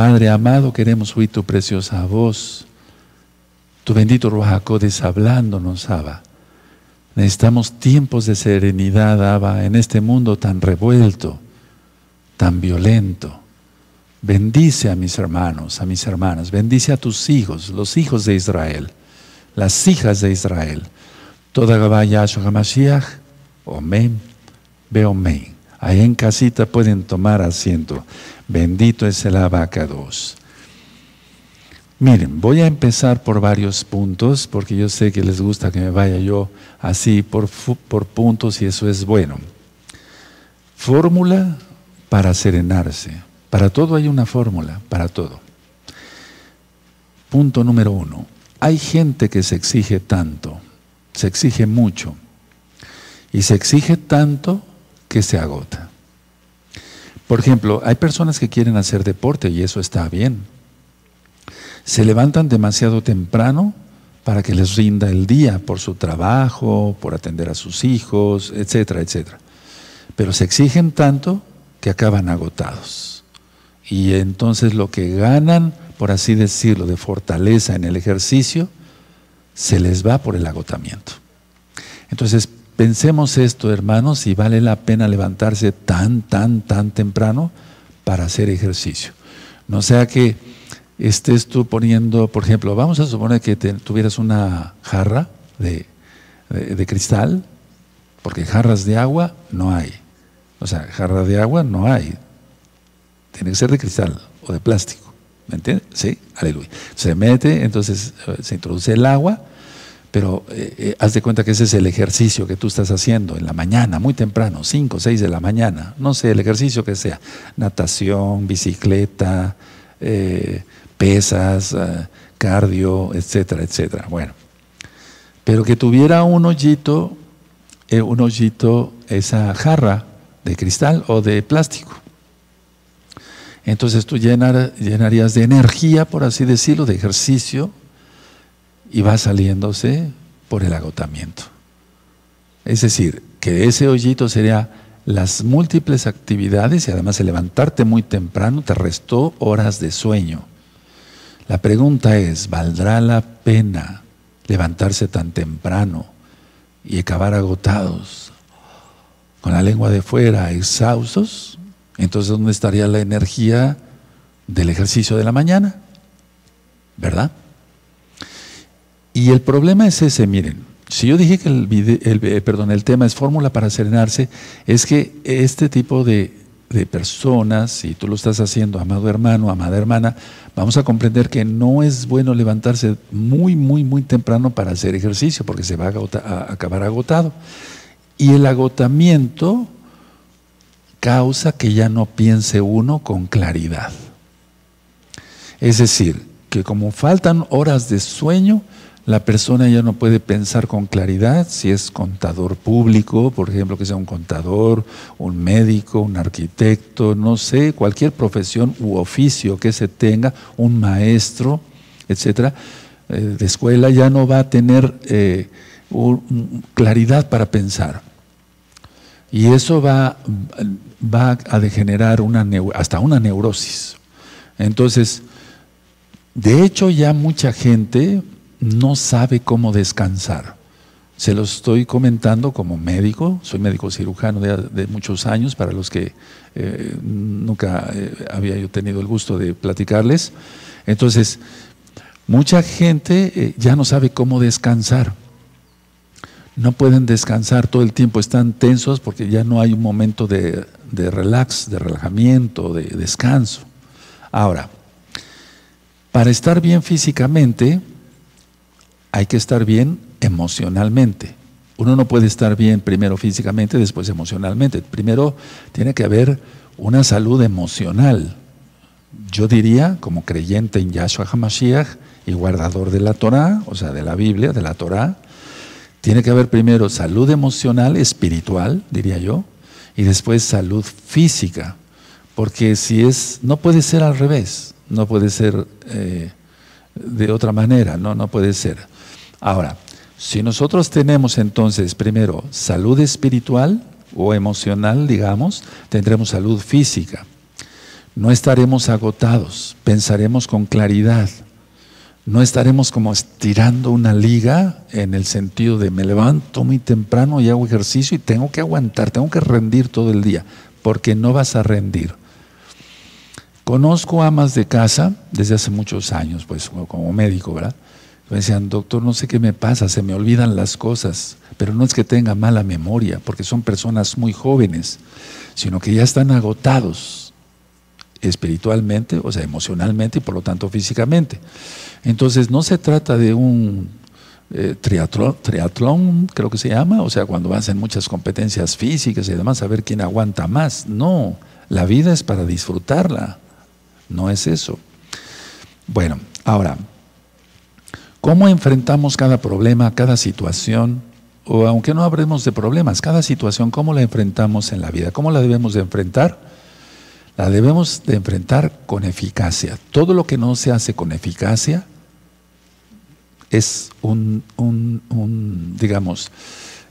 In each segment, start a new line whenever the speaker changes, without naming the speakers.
Padre amado, queremos oír tu preciosa voz. Tu bendito Ruajacodes hablándonos, Abba. Necesitamos tiempos de serenidad, Abba, en este mundo tan revuelto, tan violento. Bendice a mis hermanos, a mis hermanas, bendice a tus hijos, los hijos de Israel, las hijas de Israel. Toda Gabaya Hamashiach, Omen, Beomen. Ahí en casita pueden tomar asiento. Bendito es el abacados. Miren, voy a empezar por varios puntos, porque yo sé que les gusta que me vaya yo así por, por puntos y eso es bueno. Fórmula para serenarse. Para todo hay una fórmula, para todo. Punto número uno. Hay gente que se exige tanto, se exige mucho, y se exige tanto que se agota. Por ejemplo, hay personas que quieren hacer deporte y eso está bien. Se levantan demasiado temprano para que les rinda el día por su trabajo, por atender a sus hijos, etcétera, etcétera. Pero se exigen tanto que acaban agotados y entonces lo que ganan, por así decirlo, de fortaleza en el ejercicio, se les va por el agotamiento. Entonces, pensemos esto, hermanos, si vale la pena levantarse tan, tan, tan temprano para hacer ejercicio. No sea que estés tú poniendo, por ejemplo, vamos a suponer que tuvieras una jarra de, de cristal, porque jarras de agua no hay. O sea, jarra de agua no hay. Tiene que ser de cristal o de plástico. ¿Me entiendes? Sí, aleluya. Se mete, entonces eh, se introduce el agua, pero eh, eh, haz de cuenta que ese es el ejercicio que tú estás haciendo en la mañana, muy temprano, 5, 6 de la mañana. No sé, el ejercicio que sea. Natación, bicicleta, pesas, cardio, etcétera, etcétera. Bueno, pero que tuviera un hoyito, un hoyito, esa jarra de cristal o de plástico entonces tú llenarías de energía, por así decirlo, de ejercicio, y va saliéndose por el agotamiento. Es decir, que ese hoyito sería las múltiples actividades y además el levantarte muy temprano te restó horas de sueño. La pregunta es, ¿valdrá la pena levantarse tan temprano y acabar agotados, con la lengua de fuera, exhaustos? Entonces, ¿dónde estaría la energía del ejercicio de la mañana? ¿Verdad? Y el problema es ese, miren, si yo dije que el, eh, perdón, el tema es fórmula para serenarse, es que este tipo de personas, si tú lo estás haciendo, amado hermano, amada hermana, vamos a comprender que no es bueno levantarse muy, muy, muy temprano para hacer ejercicio, porque se va a acabar agotado. Y el agotamiento causa que ya no piense uno con claridad. Es decir, que como faltan horas de sueño, la persona ya no puede pensar con claridad si es contador público, por ejemplo, que sea un contador, un médico, un arquitecto, no sé, cualquier profesión u oficio que se tenga, un maestro, etcétera, eh, de escuela ya no va a tener eh, claridad para pensar. Y eso va, a degenerar hasta una neurosis. Entonces, de hecho ya mucha gente no sabe cómo descansar. Se lo estoy comentando como médico, soy médico cirujano de, muchos años, para los que eh, nunca eh, había yo tenido el gusto de platicarles. Entonces, mucha gente eh, ya no sabe cómo descansar no pueden descansar todo el tiempo, están tensos porque ya no hay un momento de, relax, de relajamiento, de descanso. Ahora, para estar bien físicamente, hay que estar bien emocionalmente. Uno no puede estar bien primero físicamente, después emocionalmente. Primero tiene que haber una salud emocional. Yo diría, como creyente en Yahshua HaMashiach y guardador de la Torah, o sea, de la Biblia, de la Torah, tiene que haber primero salud emocional, espiritual, diría yo, y después salud física. Porque si es, no puede ser al revés, no puede ser eh, de otra manera, no, no puede ser. Ahora, si nosotros tenemos entonces primero salud espiritual o emocional, digamos, tendremos salud física. no estaremos agotados, pensaremos con claridad, no estaremos como estirando una liga en el sentido de me levanto muy temprano y hago ejercicio y tengo que aguantar, tengo que rendir todo el día, porque no vas a rendir. Conozco amas de casa desde hace muchos años, pues como médico, ¿verdad? Me decían, doctor, no sé qué me pasa, se me olvidan las cosas, pero no es que tenga mala memoria, porque son personas muy jóvenes, sino que ya están agotados espiritualmente, o sea, emocionalmente y por lo tanto físicamente. Entonces, no se trata de un eh, triatlón, creo que se llama, o sea, cuando hacen muchas competencias físicas y demás, a ver quién aguanta más. No, la vida es para disfrutarla, no es eso. Bueno, ahora, ¿cómo enfrentamos cada problema, cada situación? O aunque no hablemos de problemas, cada situación, ¿cómo la enfrentamos en la vida? ¿Cómo la debemos de enfrentar? La debemos de enfrentar con eficacia. Todo lo que no se hace con eficacia es un, digamos,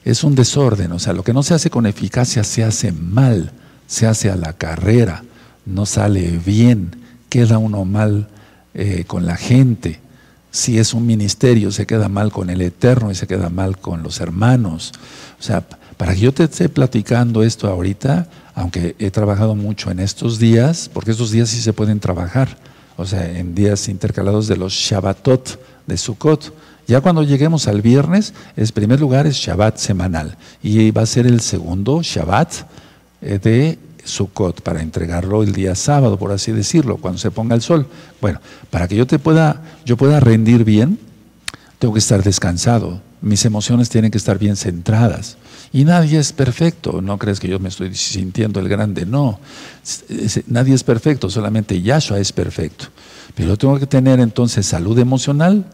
es un desorden. O sea, lo que no se hace con eficacia se hace mal, se hace a la carrera, no sale bien, queda uno mal eh, con la gente. Si es un ministerio, se queda mal con el Eterno y se queda mal con los hermanos. O sea, para que yo te esté platicando esto ahorita, aunque he trabajado mucho en estos días, porque estos días sí se pueden trabajar, o sea, en días intercalados de los Shabbatot, de Sukkot. Ya cuando lleguemos al viernes, el primer lugar es Shabbat semanal y va a ser el segundo Shabbat eh, de Sukkot para entregarlo el día sábado, por así decirlo, cuando se ponga el sol. Bueno, para que yo te pueda, yo pueda rendir bien, tengo que estar descansado. Mis emociones tienen que estar bien centradas. Y nadie es perfecto. No crees que yo me estoy sintiendo el grande. No. Nadie es perfecto. Solamente Yahshua es perfecto. Pero tengo que tener entonces salud emocional,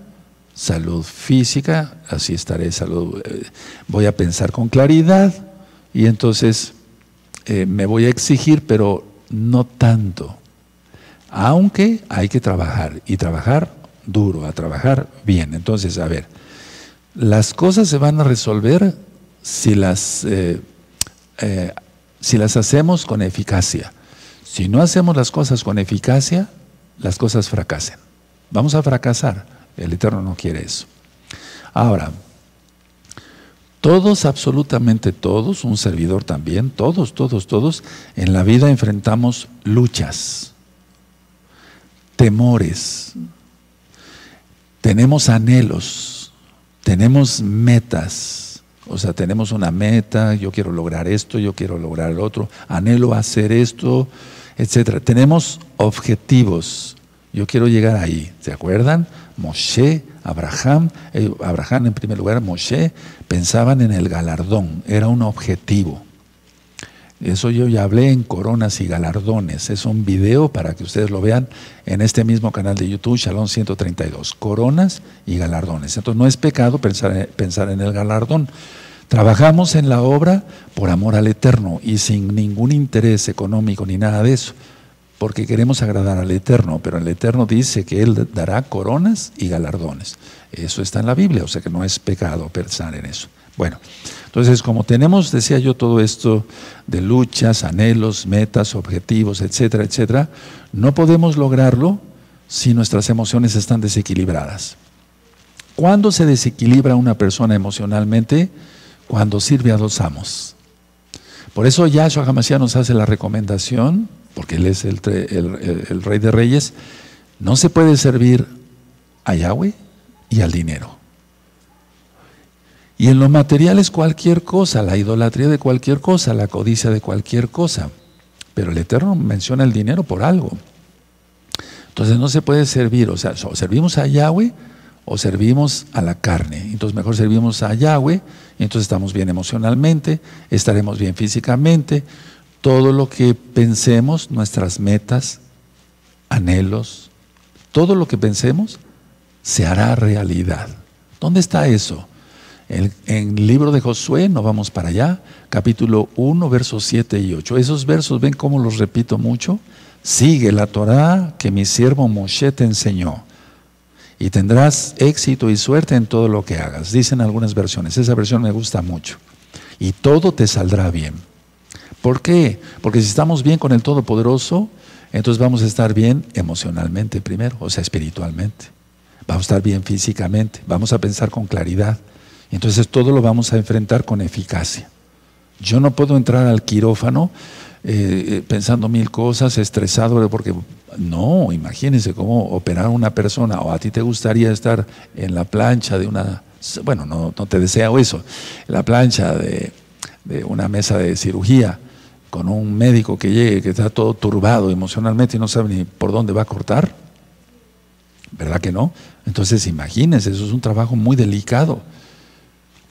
salud física, así estaré, salud, eh, voy a pensar con claridad y entonces eh, me voy a exigir, pero no tanto. Aunque hay que trabajar y trabajar duro, a trabajar bien. Entonces, a ver, las cosas se van a resolver si las, eh, si las hacemos con eficacia. Si no hacemos las cosas con eficacia, las cosas fracasen. Vamos a fracasar. El Eterno no quiere eso. Ahora, todos, absolutamente todos, un servidor también, todos, todos, todos, en la vida enfrentamos luchas, temores, tenemos anhelos, tenemos metas, o sea, tenemos una meta, yo quiero lograr esto, yo quiero lograr el otro, anhelo hacer esto, etcétera. Tenemos objetivos, yo quiero llegar ahí, ¿se acuerdan? Moshe, Abraham, eh, Abraham en primer lugar, Moshe, pensaban en el galardón, era un objetivo. Eso yo ya hablé en Coronas y Galardones. Es un video para que ustedes lo vean en este mismo canal de YouTube, Shalom 132. Coronas y Galardones. Entonces no es pecado pensar, pensar en el galardón. Trabajamos en la obra por amor al Eterno y sin ningún interés económico ni nada de eso porque queremos agradar al Eterno, pero el Eterno dice que Él dará coronas y galardones. Eso está en la Biblia, o sea que no es pecado pensar en eso. Bueno, entonces como tenemos, decía yo, todo esto de luchas, anhelos, metas, objetivos, etcétera, etcétera, no podemos lograrlo si nuestras emociones están desequilibradas. ¿Cuándo se desequilibra una persona emocionalmente? Cuando sirve a dos amos. Por eso Yahshua Hamashiach nos hace la recomendación porque Él es el, Rey de Reyes, no se puede servir a Yahweh y al dinero. Y en lo material es cualquier cosa, la idolatría de cualquier cosa, la codicia de cualquier cosa. Pero el Eterno menciona el dinero por algo. Entonces no se puede servir, o sea, servimos a Yahweh o servimos a la carne. Entonces mejor servimos a Yahweh, entonces estamos bien emocionalmente, estaremos bien físicamente, todo lo que pensemos, nuestras metas, anhelos, todo lo que pensemos se hará realidad. ¿Dónde está eso? En, el libro de Josué, no vamos para allá, capítulo 1, versos 7 y 8. Esos versos, ven cómo los repito mucho. Sigue la Torah que mi siervo Moshe te enseñó y tendrás éxito y suerte en todo lo que hagas. Dicen algunas versiones, esa versión me gusta mucho. Y todo te saldrá bien. ¿Por qué? Porque si estamos bien con el Todopoderoso, entonces vamos a estar bien emocionalmente primero, o sea, espiritualmente. Vamos a estar bien físicamente, vamos a pensar con claridad. Entonces todo lo vamos a enfrentar con eficacia. Yo no puedo entrar al quirófano eh, eh, pensando mil cosas, estresado, porque no, imagínense cómo operar a una persona, o a ti te gustaría estar en la plancha de una, bueno, no, no te deseo eso, la plancha de, de una mesa de cirugía con un médico que llegue, que está todo turbado emocionalmente y no sabe ni por dónde va a cortar. ¿Verdad que no? Entonces imagínense, eso es un trabajo muy delicado.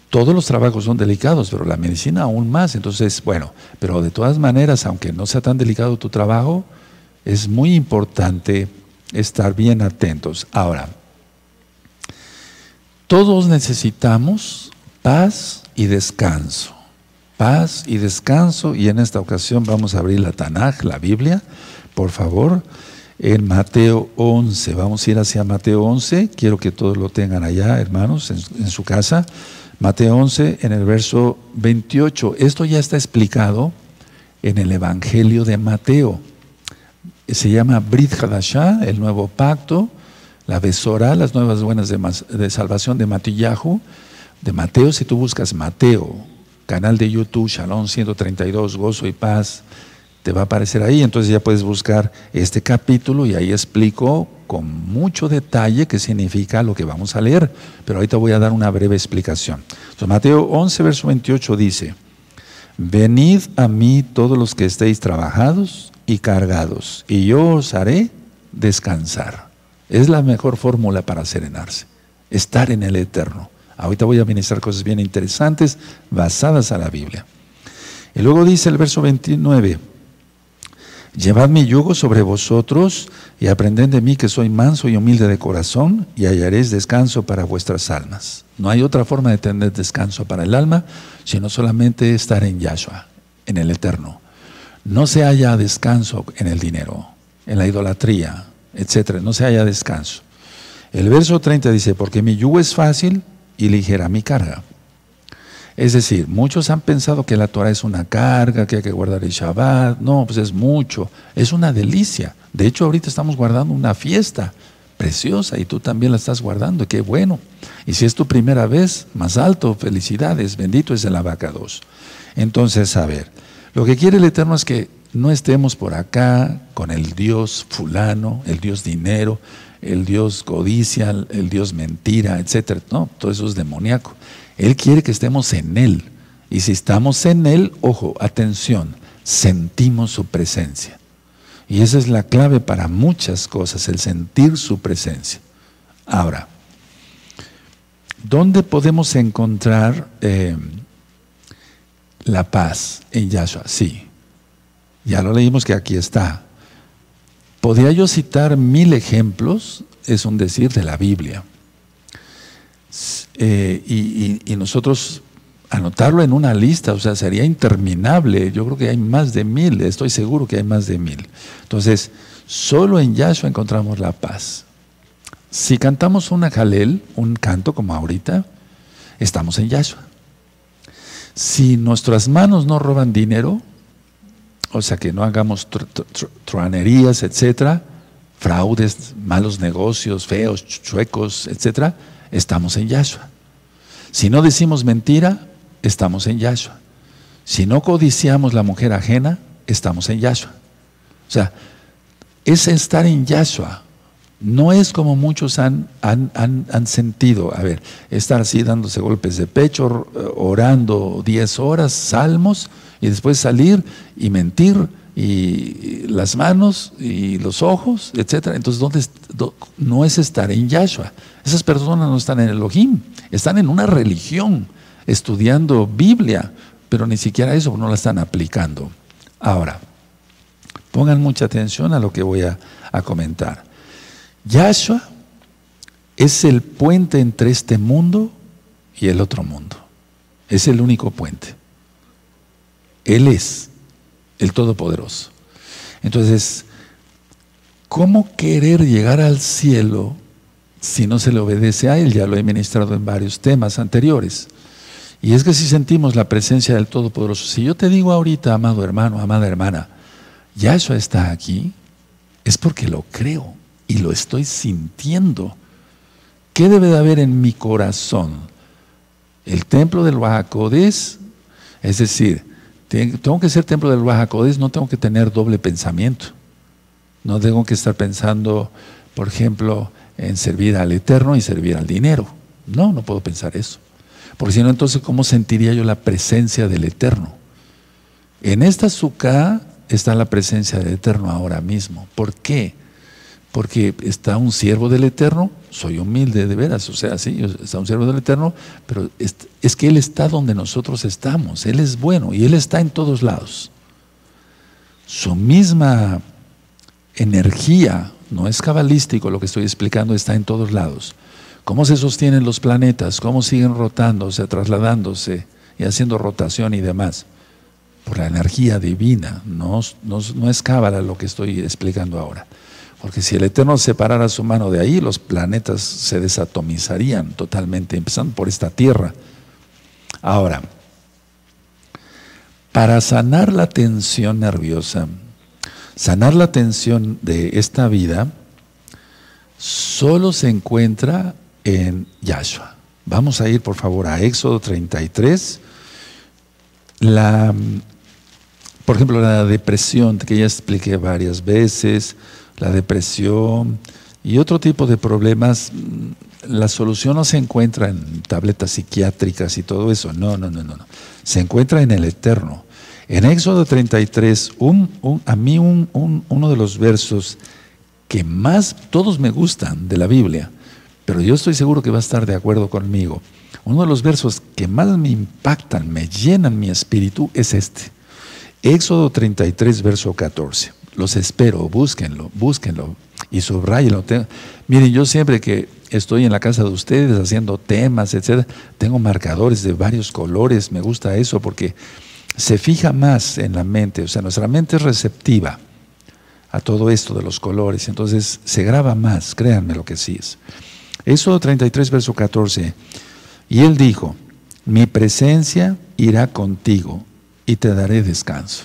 Todos los trabajos son delicados, pero la medicina aún más. Entonces, bueno, pero de todas maneras, aunque no sea tan delicado tu trabajo, es muy importante estar bien atentos. Ahora, todos necesitamos paz y descanso. Paz y descanso. Y en esta ocasión vamos a abrir la Tanaj, la Biblia, por favor en Mateo 11. Vamos a ir hacia Mateo 11. Quiero que todos lo tengan allá, hermanos, en, su casa. Mateo 11, en el verso 28. Esto ya está explicado en el Evangelio de Mateo. Se llama Brit Hadashah, el nuevo pacto, la Besora, las nuevas buenas de, salvación de Matillahu. De Mateo, si tú buscas Mateo, canal de YouTube, Shalom 132, gozo y paz te va a aparecer ahí. Entonces ya puedes buscar este capítulo y ahí explico con mucho detalle qué significa lo que vamos a leer. Pero ahorita voy a dar una breve explicación. Entonces, Mateo 11, verso 28 dice, Venid a mí todos los que estéis trabajados y cargados, y yo os haré descansar. Es la mejor fórmula para serenarse, estar en el eterno. Ahorita voy a ministrar cosas bien interesantes basadas a la Biblia. Y luego dice el verso 29, Llevad mi yugo sobre vosotros y aprended de mí que soy manso y humilde de corazón y hallaréis descanso para vuestras almas. No hay otra forma de tener descanso para el alma, sino solamente estar en Yahshua, en el eterno. No se haya descanso en el dinero, en la idolatría, etc. No se haya descanso. El verso 30 dice, porque mi yugo es fácil y ligera mi carga. Es decir, muchos han pensado que la Torah es una carga, que hay que guardar el Shabbat. No, pues es mucho. Es una delicia. De hecho, ahorita estamos guardando una fiesta preciosa y tú también la estás guardando. Qué bueno. Y si es tu primera vez, más alto, felicidades. Bendito es el abacados. Entonces, a ver, lo que quiere el Eterno es que no estemos por acá con el Dios fulano, el Dios dinero, el Dios codicia, el Dios mentira, etc. No, todo eso es demoníaco. Él quiere que estemos en Él. Y si estamos en Él, ojo, atención, sentimos su presencia. Y esa es la clave para muchas cosas, el sentir su presencia. Ahora, ¿dónde podemos encontrar eh, la paz en Yahshua? Sí, ya lo leímos que aquí está. Podría yo citar mil ejemplos, es un decir, de la Biblia. Eh, y, nosotros anotarlo en una lista, o sea, sería interminable. Yo creo que hay más de mil, estoy seguro que hay más de mil. Entonces, solo en Yahshua encontramos la paz. Si cantamos una jalel, un canto como ahorita, estamos en Yahshua. Si nuestras manos no roban dinero, o sea, que no hagamos truanerías, etcétera, fraudes, malos negocios, feos, chuecos, etcétera, estamos en Yahshua. Si no decimos mentira, estamos en Yahshua. Si no codiciamos la mujer ajena, estamos en Yahshua. O sea, es estar en Yahshua. No es como muchos han, han, han, sentido, a ver, estar así dándose golpes de pecho, orando 10 horas, salmos, y después salir y mentir y las manos y los ojos, etcétera. Entonces, ¿dónde no es estar en Yahshua? Esas personas no están en Elohim, están en una religión, estudiando Biblia, pero ni siquiera eso no la están aplicando. Ahora, pongan mucha atención a lo que voy a, a comentar. Yahshua es el puente entre este mundo y el otro mundo. Es el único puente. Él es el Todopoderoso. Entonces, ¿cómo querer llegar al cielo si no se le obedece a Él? Ya lo he ministrado en varios temas anteriores. Y es que si sentimos la presencia del Todopoderoso, si yo te digo ahorita, amado hermano, amada hermana, ya eso está aquí, es porque lo creo y lo estoy sintiendo. ¿Qué debe de haber en mi corazón? El templo del Bajacodes, es decir, tengo que ser templo del Bajacodes, no tengo que tener doble pensamiento. No tengo que estar pensando, por ejemplo, en servir al Eterno y servir al dinero. No, no puedo pensar eso. Porque si no, entonces, ¿cómo sentiría yo la presencia del Eterno? En esta suká está la presencia del Eterno ahora mismo. ¿Por qué? Porque está un siervo del Eterno, soy humilde de veras, o sea, sí, está un siervo del Eterno, pero es, que Él está donde nosotros estamos, Él es bueno y Él está en todos lados. Su misma energía, no es cabalístico lo que estoy explicando, está en todos lados. ¿Cómo se sostienen los planetas? ¿Cómo siguen rotándose, trasladándose y haciendo rotación y demás? Por la energía divina, no, no, es cábala lo que estoy explicando ahora. Porque si el Eterno separara su mano de ahí, los planetas se desatomizarían totalmente, empezando por esta Tierra. Ahora, para sanar la tensión nerviosa, Sanar la tensión de esta vida solo se encuentra en Yahshua. Vamos a ir por favor a Éxodo 33. La, por ejemplo, la depresión, que ya expliqué varias veces, la depresión y otro tipo de problemas, la solución no se encuentra en tabletas psiquiátricas y todo eso. No, no, no, no. no. Se encuentra en el Eterno. En Éxodo 33, a mí uno de los versos que más todos me gustan de la Biblia, pero yo estoy seguro que va a estar de acuerdo conmigo. Uno de los versos que más me impactan, me llenan mi espíritu, es este. Éxodo 33, verso 14. Los espero, búsquenlo, búsquenlo y subrayenlo. Miren, yo siempre que estoy en la casa de ustedes haciendo temas, etcétera, tengo marcadores de varios colores, me gusta eso porque se fija más en la mente, o sea, nuestra mente es receptiva a todo esto de los colores, entonces se graba más, créanme lo que sí es. Eso 33, verso 14. Y él dijo, mi presencia irá contigo y te daré descanso.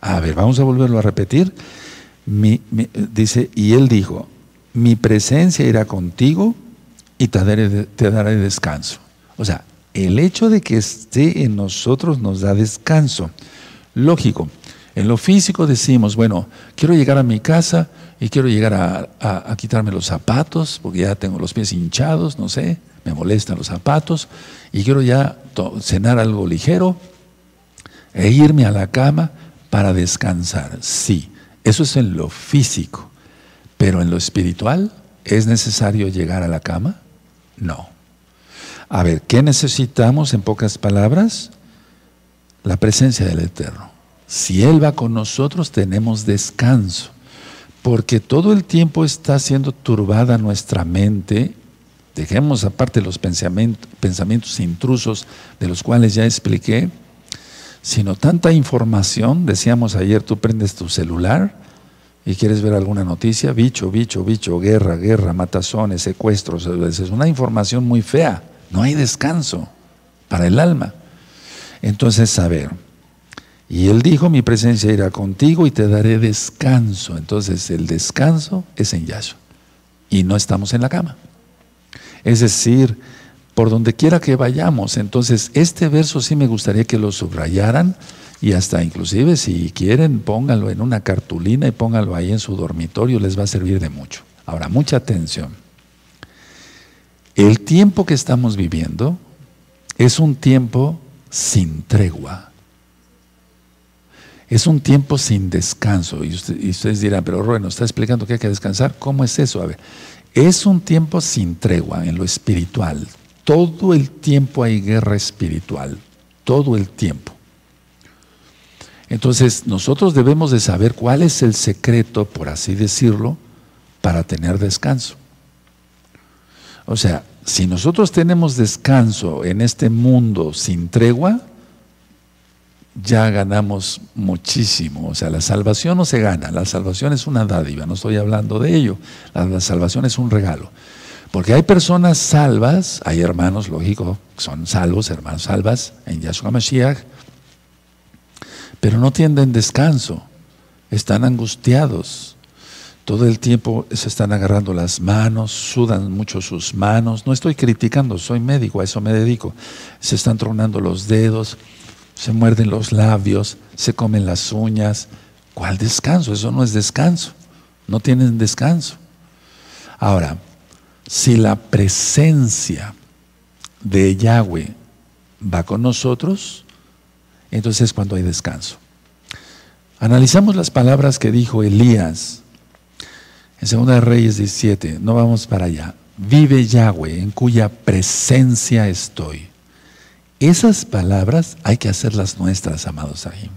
A ver, vamos a volverlo a repetir. dice, y él dijo, mi presencia irá contigo y te daré, descanso. O sea, el hecho de que esté en nosotros nos da descanso. Lógico, en lo físico decimos, bueno, quiero llegar a mi casa y quiero llegar a, quitarme los zapatos, porque ya tengo los pies hinchados, no sé, me molestan los zapatos, y quiero ya cenar algo ligero e irme a la cama para descansar. Sí, eso es en lo físico, pero en lo espiritual, ¿es necesario llegar a la cama? No. A ver, ¿qué necesitamos en pocas palabras? La presencia del Eterno. Si Él va con nosotros, tenemos descanso, porque todo el tiempo está siendo turbada nuestra mente. Dejemos aparte los pensamientos, intrusos de los cuales ya expliqué, sino tanta información. Decíamos ayer, tú prendes tu celular y quieres ver alguna noticia, bicho, bicho, bicho, guerra, guerra, matazones, secuestros, es una información muy fea. No hay descanso para el alma. Entonces, a ver, y él dijo, mi presencia irá contigo y te daré descanso. Entonces, el descanso es en Yahshua. Y no estamos en la cama. Es decir, por donde quiera que vayamos. Entonces, este verso sí me gustaría que lo subrayaran y hasta inclusive si quieren, pónganlo en una cartulina y pónganlo ahí en su dormitorio, les va a servir de mucho. Ahora, mucha atención. El tiempo que estamos viviendo es un tiempo sin tregua. Es un tiempo sin descanso. Y, ustedes dirán, pero nos está explicando que hay que descansar. ¿Cómo es eso? A ver, es un tiempo sin tregua en lo espiritual. Todo el tiempo hay guerra espiritual. Todo el tiempo. Entonces, nosotros debemos de saber cuál es el secreto, por así decirlo, para tener descanso. O sea, si nosotros tenemos descanso en este mundo sin tregua, ya ganamos muchísimo. O sea, la salvación no se gana, la salvación es una dádiva, no estoy hablando de ello. La, salvación es un regalo. Porque hay personas salvas, hay hermanos, lógico, son salvos, hermanos salvas en Yahshua Mashiach, pero no tienden descanso, están angustiados, todo el tiempo se están agarrando las manos, sudan mucho sus manos. No estoy criticando, soy médico, a eso me dedico. Se están tronando los dedos, se muerden los labios, se comen las uñas. ¿Cuál descanso? Eso no es descanso. No tienen descanso. Ahora, si la presencia de Yahweh va con nosotros, entonces es cuando hay descanso. Analizamos las palabras que dijo Elías en 2 Reyes 17, no vamos para allá. Vive Yahweh, en cuya presencia estoy. Esas palabras hay que hacerlas nuestras, amados ahí.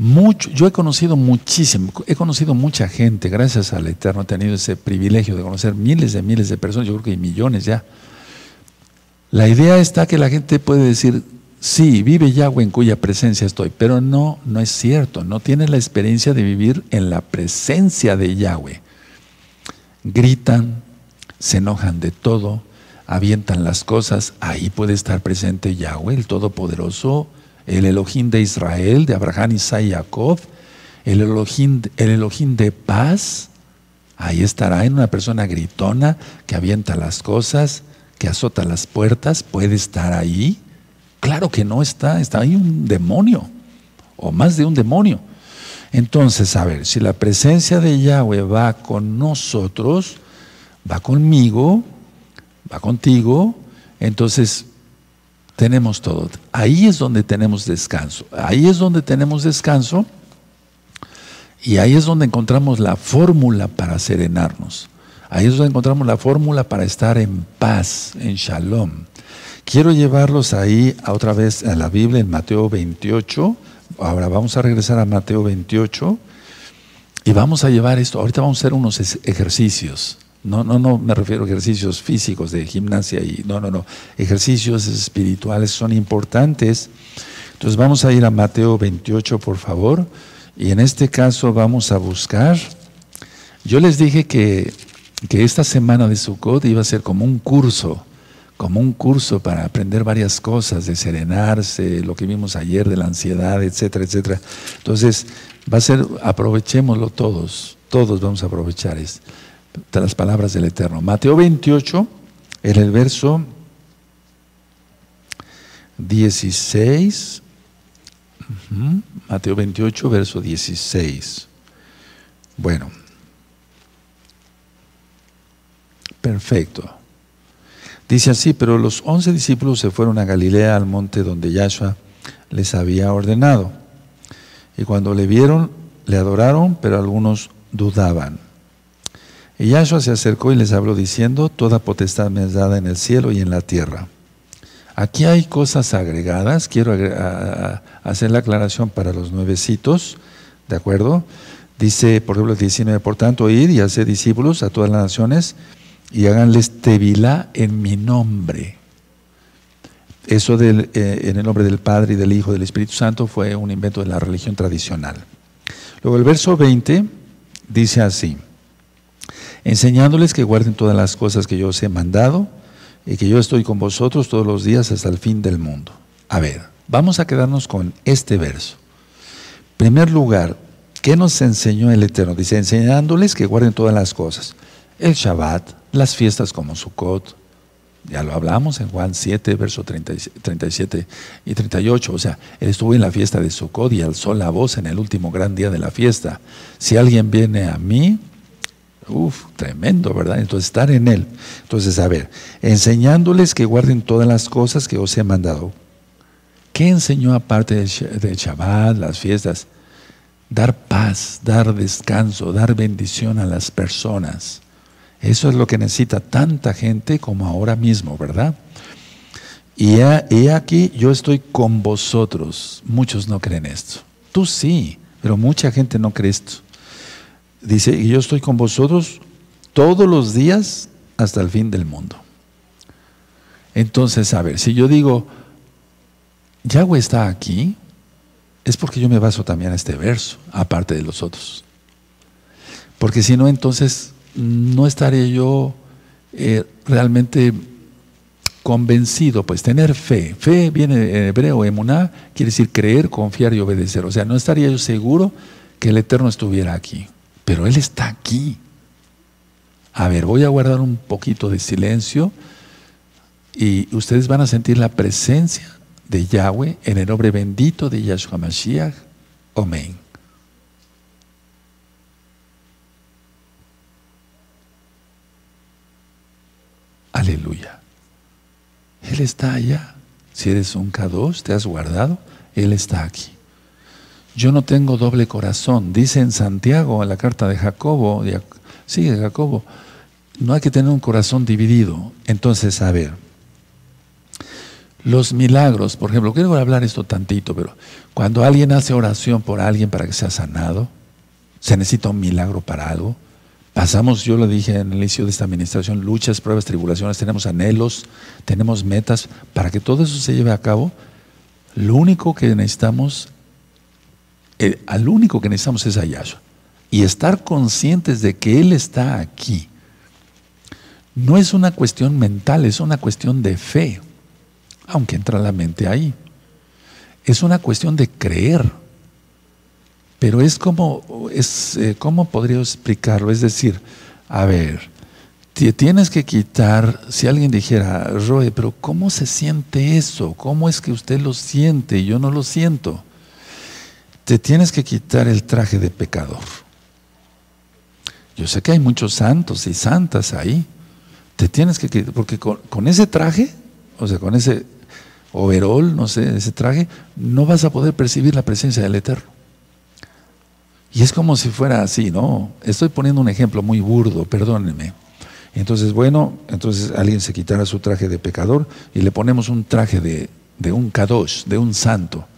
Mucho, yo he conocido muchísimo, he conocido mucha gente, gracias al Eterno, he tenido ese privilegio de conocer miles de miles de personas, yo creo que hay millones ya. La idea está que la gente puede decir, sí, vive Yahweh en cuya presencia estoy, pero no, no es cierto, no tiene la experiencia de vivir en la presencia de Yahweh. Gritan, se enojan de todo, avientan las cosas, ahí puede estar presente Yahweh, el Todopoderoso, el Elohim de Israel, de Abraham, Isaac y Jacob, el Elohim, el de paz, ahí estará en una persona gritona que avienta las cosas, que azota las puertas, puede estar ahí. Claro que no está, está ahí un demonio, o más de un demonio. Entonces, a ver, si la presencia de Yahweh va con nosotros, va conmigo, va contigo, entonces tenemos todo. Ahí es donde tenemos descanso. Ahí es donde tenemos descanso y ahí es donde encontramos la fórmula para serenarnos. Ahí es donde encontramos la fórmula para estar en paz, en shalom. Quiero llevarlos ahí a otra vez a la Biblia en Mateo 28. Ahora vamos a regresar a Mateo 28 y vamos a llevar esto. Ahorita vamos a hacer unos ejercicios. No, no, no me refiero a ejercicios físicos de gimnasia y no, no, no. Ejercicios espirituales son importantes. Entonces vamos a ir a Mateo 28, por favor. Y en este caso vamos a buscar. Yo les dije que, que esta semana de Sukkot iba a ser como un curso como un curso para aprender varias cosas, de serenarse, lo que vimos ayer de la ansiedad, etcétera, etcétera. Entonces, va a ser, aprovechémoslo todos, todos vamos a aprovechar es, las palabras del Eterno. Mateo 28, en el verso 16, Mateo 28, verso 16. Bueno, perfecto. Dice así, pero los once discípulos se fueron a Galilea, al monte donde Yahshua les había ordenado. Y cuando le vieron, le adoraron, pero algunos dudaban. Y Yahshua se acercó y les habló diciendo, toda potestad me es dada en el cielo y en la tierra. Aquí hay cosas agregadas, quiero hacer la aclaración para los nuevecitos, ¿de acuerdo? Dice, por ejemplo, el 19, por tanto, ir y hacer discípulos a todas las naciones, y háganles tevilá en mi nombre. Eso eh, en el nombre del Padre y del Hijo y del Espíritu Santo fue un invento de la religión tradicional. Luego el verso 20 dice así, enseñándoles que guarden todas las cosas que yo os he mandado y que yo estoy con vosotros todos los días hasta el fin del mundo. A ver, vamos a quedarnos con este verso. En primer lugar, ¿qué nos enseñó el Eterno? Dice, enseñándoles que guarden todas las cosas. El Shabbat, las fiestas como Sukkot, ya lo hablamos en Juan 7, verso 37 y 38. O sea, él estuvo en la fiesta de Sukkot y alzó la voz en el último gran día de la fiesta. Si alguien viene a mí, uff, tremendo, ¿verdad? Entonces, estar en él. Entonces, a ver, enseñándoles que guarden todas las cosas que os he mandado. ¿Qué enseñó aparte del Shabbat, las fiestas? Dar paz, dar descanso, dar bendición a las personas. Eso es lo que necesita tanta gente como ahora mismo, ¿verdad? Y he, aquí, yo estoy con vosotros. Muchos no creen esto. Tú sí, pero mucha gente no cree esto. Dice, y yo estoy con vosotros todos los días hasta el fin del mundo. Entonces, a ver, si yo digo, Yahweh está aquí, es porque yo me baso también a este verso, aparte de los otros. Porque si no, entonces no estaré yo eh, realmente convencido, pues tener fe. Fe viene en hebreo, emuná, quiere decir creer, confiar y obedecer. O sea, no estaría yo seguro que el Eterno estuviera aquí. Pero Él está aquí. A ver, voy a guardar un poquito de silencio y ustedes van a sentir la presencia de Yahweh en el nombre bendito de Yahshua Mashiach. Amén. Aleluya. Él está allá. Si eres un K2, te has guardado, Él está aquí. Yo no tengo doble corazón. Dice en Santiago, en la carta de Jacobo, sigue Jacobo, no hay que tener un corazón dividido. Entonces, a ver, los milagros, por ejemplo, quiero hablar esto tantito, pero cuando alguien hace oración por alguien para que sea sanado, se necesita un milagro para algo. Pasamos, yo lo dije en el inicio de esta administración, luchas, pruebas, tribulaciones, tenemos anhelos, tenemos metas. Para que todo eso se lleve a cabo, lo único que necesitamos, al único que necesitamos es a. Y estar conscientes de que Él está aquí. No es una cuestión mental, es una cuestión de fe, aunque entra la mente ahí. Es una cuestión de creer. Pero es como, es, eh, ¿cómo podría explicarlo? Es decir, a ver, tienes que quitar, si alguien dijera, Roe, pero ¿cómo se siente eso? ¿Cómo es que usted lo siente? Yo no lo siento. Te tienes que quitar el traje de pecador. Yo sé que hay muchos santos y santas ahí. Te tienes que quitar, porque con, ese traje, o sea, con ese overol, no sé, ese traje, no vas a poder percibir la presencia del Eterno. Y es como si fuera así, ¿no? Estoy poniendo un ejemplo muy burdo, perdónenme. Entonces, bueno, entonces alguien se quitara su traje de pecador y le ponemos un traje de, de un kadosh, de un santo,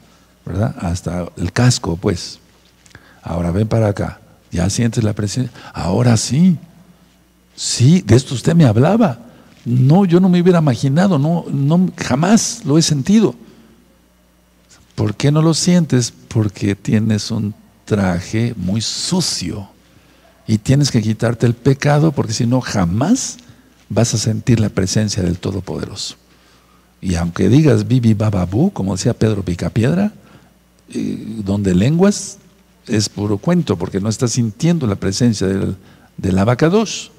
¿verdad? Hasta el casco, pues. Ahora ven para acá, ya sientes la presencia. Ahora sí, sí, de esto usted me hablaba. No, yo no me hubiera imaginado, no, no, jamás lo he sentido. ¿Por qué no lo sientes? Porque tienes un traje muy sucio y tienes que quitarte el pecado porque si no jamás vas a sentir la presencia del Todopoderoso. Y aunque digas bibi bababú, como decía Pedro Picapiedra, donde lenguas es puro cuento porque no estás sintiendo la presencia del, del abacados.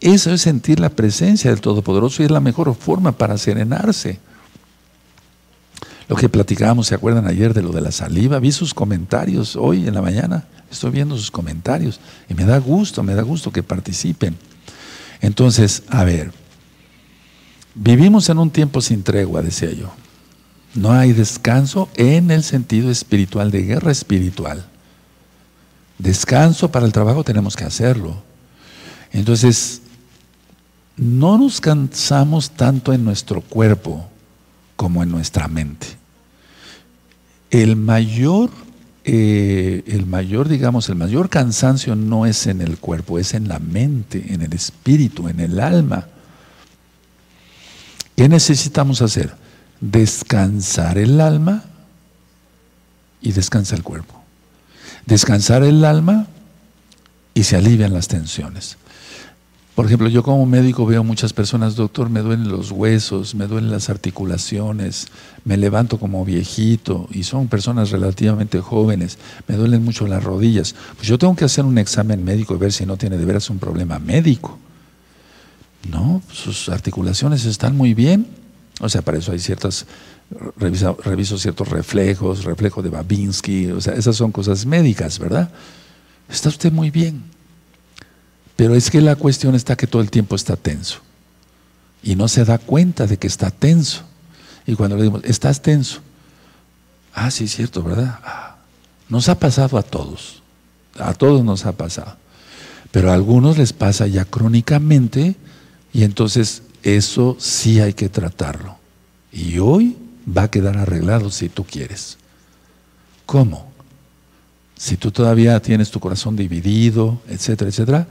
Eso es sentir la presencia del Todopoderoso y es la mejor forma para serenarse. Lo que platicábamos, ¿se acuerdan ayer de lo de la saliva? Vi sus comentarios hoy en la mañana, estoy viendo sus comentarios y me da gusto, me da gusto que participen. Entonces, a ver, vivimos en un tiempo sin tregua, decía yo. No hay descanso en el sentido espiritual, de guerra espiritual. Descanso para el trabajo tenemos que hacerlo. Entonces, no nos cansamos tanto en nuestro cuerpo como en nuestra mente. El mayor, eh, el mayor, digamos, el mayor cansancio no es en el cuerpo, es en la mente, en el espíritu, en el alma. ¿Qué necesitamos hacer? Descansar el alma y descansa el cuerpo. Descansar el alma y se alivian las tensiones. Por ejemplo, yo como médico veo muchas personas, doctor, me duelen los huesos, me duelen las articulaciones, me levanto como viejito y son personas relativamente jóvenes, me duelen mucho las rodillas. Pues yo tengo que hacer un examen médico y ver si no tiene de veras un problema médico. No, sus articulaciones están muy bien. O sea, para eso hay ciertas, reviso, ciertos reflejos, reflejo de Babinski, o sea, esas son cosas médicas, ¿verdad? Está usted muy bien. Pero es que la cuestión está que todo el tiempo está tenso. Y no se da cuenta de que está tenso. Y cuando le decimos, estás tenso. Ah, sí, cierto, ¿verdad? Ah, nos ha pasado a todos. A todos nos ha pasado. Pero a algunos les pasa ya crónicamente y entonces eso sí hay que tratarlo. Y hoy va a quedar arreglado si tú quieres. ¿Cómo? Si tú todavía tienes tu corazón dividido, etcétera, etcétera,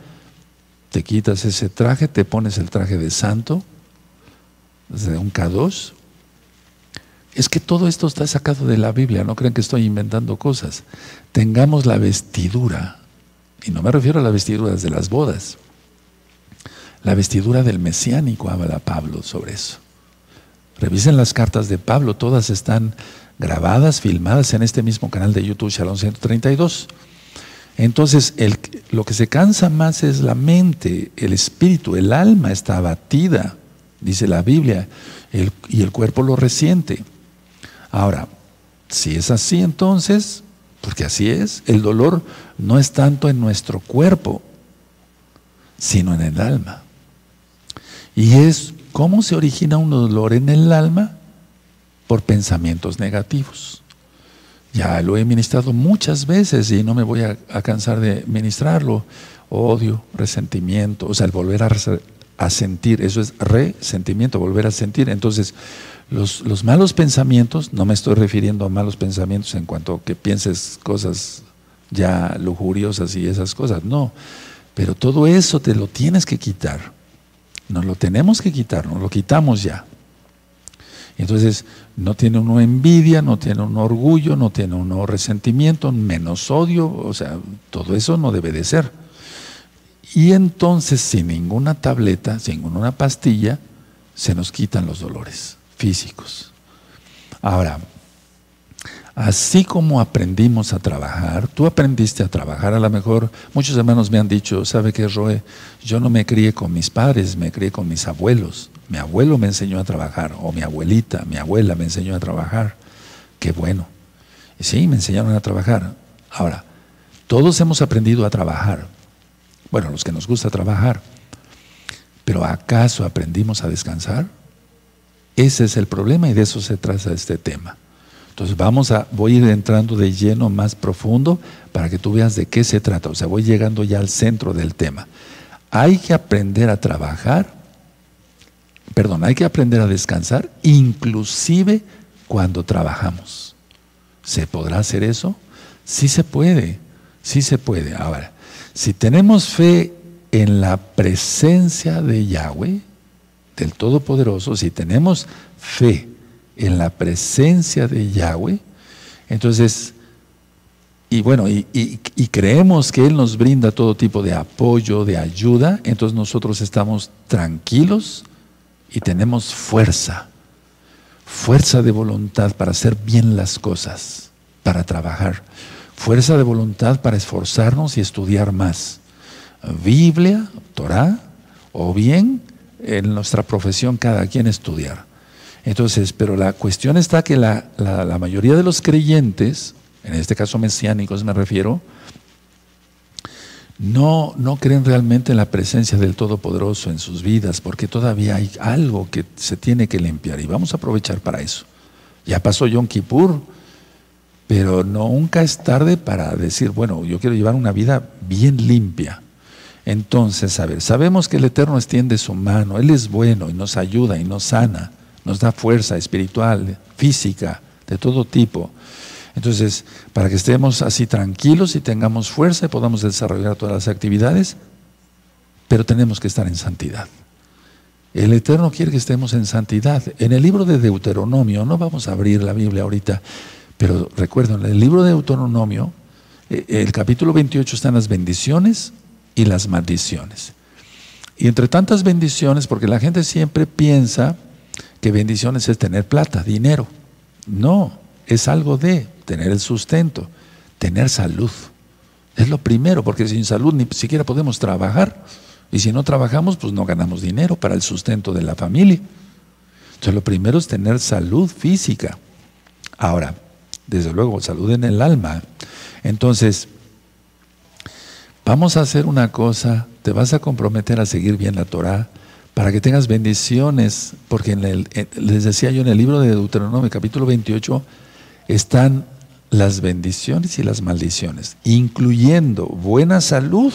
te quitas ese traje, te pones el traje de santo, de un K2. Es que todo esto está sacado de la Biblia, no crean que estoy inventando cosas. Tengamos la vestidura, y no me refiero a las vestiduras de las bodas, la vestidura del mesiánico, habla Pablo sobre eso. Revisen las cartas de Pablo, todas están grabadas, filmadas en este mismo canal de YouTube, Shalom 132. Entonces, lo que se cansa más es la mente, el espíritu, el alma está abatida, dice la Biblia, y el cuerpo lo resiente. Ahora, si es así entonces, porque así es, el dolor no es tanto en nuestro cuerpo, sino en el alma. Y es cómo se origina un dolor en el alma por pensamientos negativos. Ya lo he ministrado muchas veces y no me voy a, cansar de ministrarlo. Odio, resentimiento, o sea, el volver a, sentir, eso es resentimiento, volver a sentir. Entonces, los, los, malos pensamientos, no me estoy refiriendo a malos pensamientos en cuanto que pienses cosas ya lujuriosas y esas cosas, no. Pero todo eso te lo tienes que quitar. Nos lo tenemos que quitar, nos lo quitamos ya. Entonces, no tiene uno envidia, no tiene uno orgullo, no tiene uno resentimiento, menos odio, o sea, todo eso no debe de ser. Y entonces, sin ninguna tableta, sin ninguna pastilla, se nos quitan los dolores físicos. Ahora, así como aprendimos a trabajar, tú aprendiste a trabajar, a lo mejor muchos hermanos me han dicho, ¿sabe qué, Roe? Yo no me crié con mis padres, me crié con mis abuelos. Mi abuelo me enseñó a trabajar, o mi abuelita, mi abuela me enseñó a trabajar. Qué bueno. sí, me enseñaron a trabajar. Ahora, todos hemos aprendido a trabajar. Bueno, los que nos gusta trabajar. Pero ¿acaso aprendimos a descansar? Ese es el problema y de eso se trata este tema. Entonces vamos a, voy a ir entrando de lleno más profundo para que tú veas de qué se trata. O sea, voy llegando ya al centro del tema. Hay que aprender a trabajar perdón, hay que aprender a descansar, inclusive cuando trabajamos. ¿Se podrá hacer eso? Sí se puede, sí se puede. Ahora, si tenemos fe en la presencia de Yahweh, del Todopoderoso, si tenemos fe en la presencia de Yahweh, entonces, y bueno, y, creemos que Él nos brinda todo tipo de apoyo, de ayuda, entonces nosotros estamos tranquilos y tenemos fuerza, fuerza de voluntad para hacer bien las cosas, para trabajar, fuerza de voluntad para esforzarnos y estudiar más. Biblia, Torah, o bien en nuestra profesión cada quien estudiar. Entonces, pero la cuestión está que la, la mayoría de los creyentes, en este caso mesiánicos me refiero, no, no creen realmente en la presencia del Todopoderoso en sus vidas, porque todavía hay algo que se tiene que limpiar y vamos a aprovechar para eso. Ya pasó Yom Kippur, pero nunca es tarde para decir, bueno, yo quiero llevar una vida bien limpia. Entonces, a ver, sabemos que el Eterno extiende su mano, Él es bueno y nos ayuda y nos sana, nos da fuerza espiritual, física, de todo tipo. Entonces, para que estemos así tranquilos y tengamos fuerza y podamos desarrollar todas las actividades, pero tenemos que estar en santidad. El Eterno quiere que estemos en santidad. En el libro de Deuteronomio, no vamos a abrir la Biblia ahorita, pero recuerden, en el libro de Deuteronomio, eh, el capítulo 28 están las bendiciones y las maldiciones. Y entre tantas bendiciones, porque la gente siempre piensa que bendiciones es tener plata, dinero. No, es algo de tener el sustento, tener salud. Es lo primero, porque sin salud ni siquiera podemos trabajar. Y si no trabajamos, pues no ganamos dinero para el sustento de la familia. Entonces lo primero es tener salud física. Ahora, desde luego, salud en el alma. Entonces, vamos a hacer una cosa, te vas a comprometer a seguir bien la Torah para que tengas bendiciones, porque en el, les decía yo en el libro de Deuteronomio capítulo 28, están las bendiciones y las maldiciones, incluyendo buena salud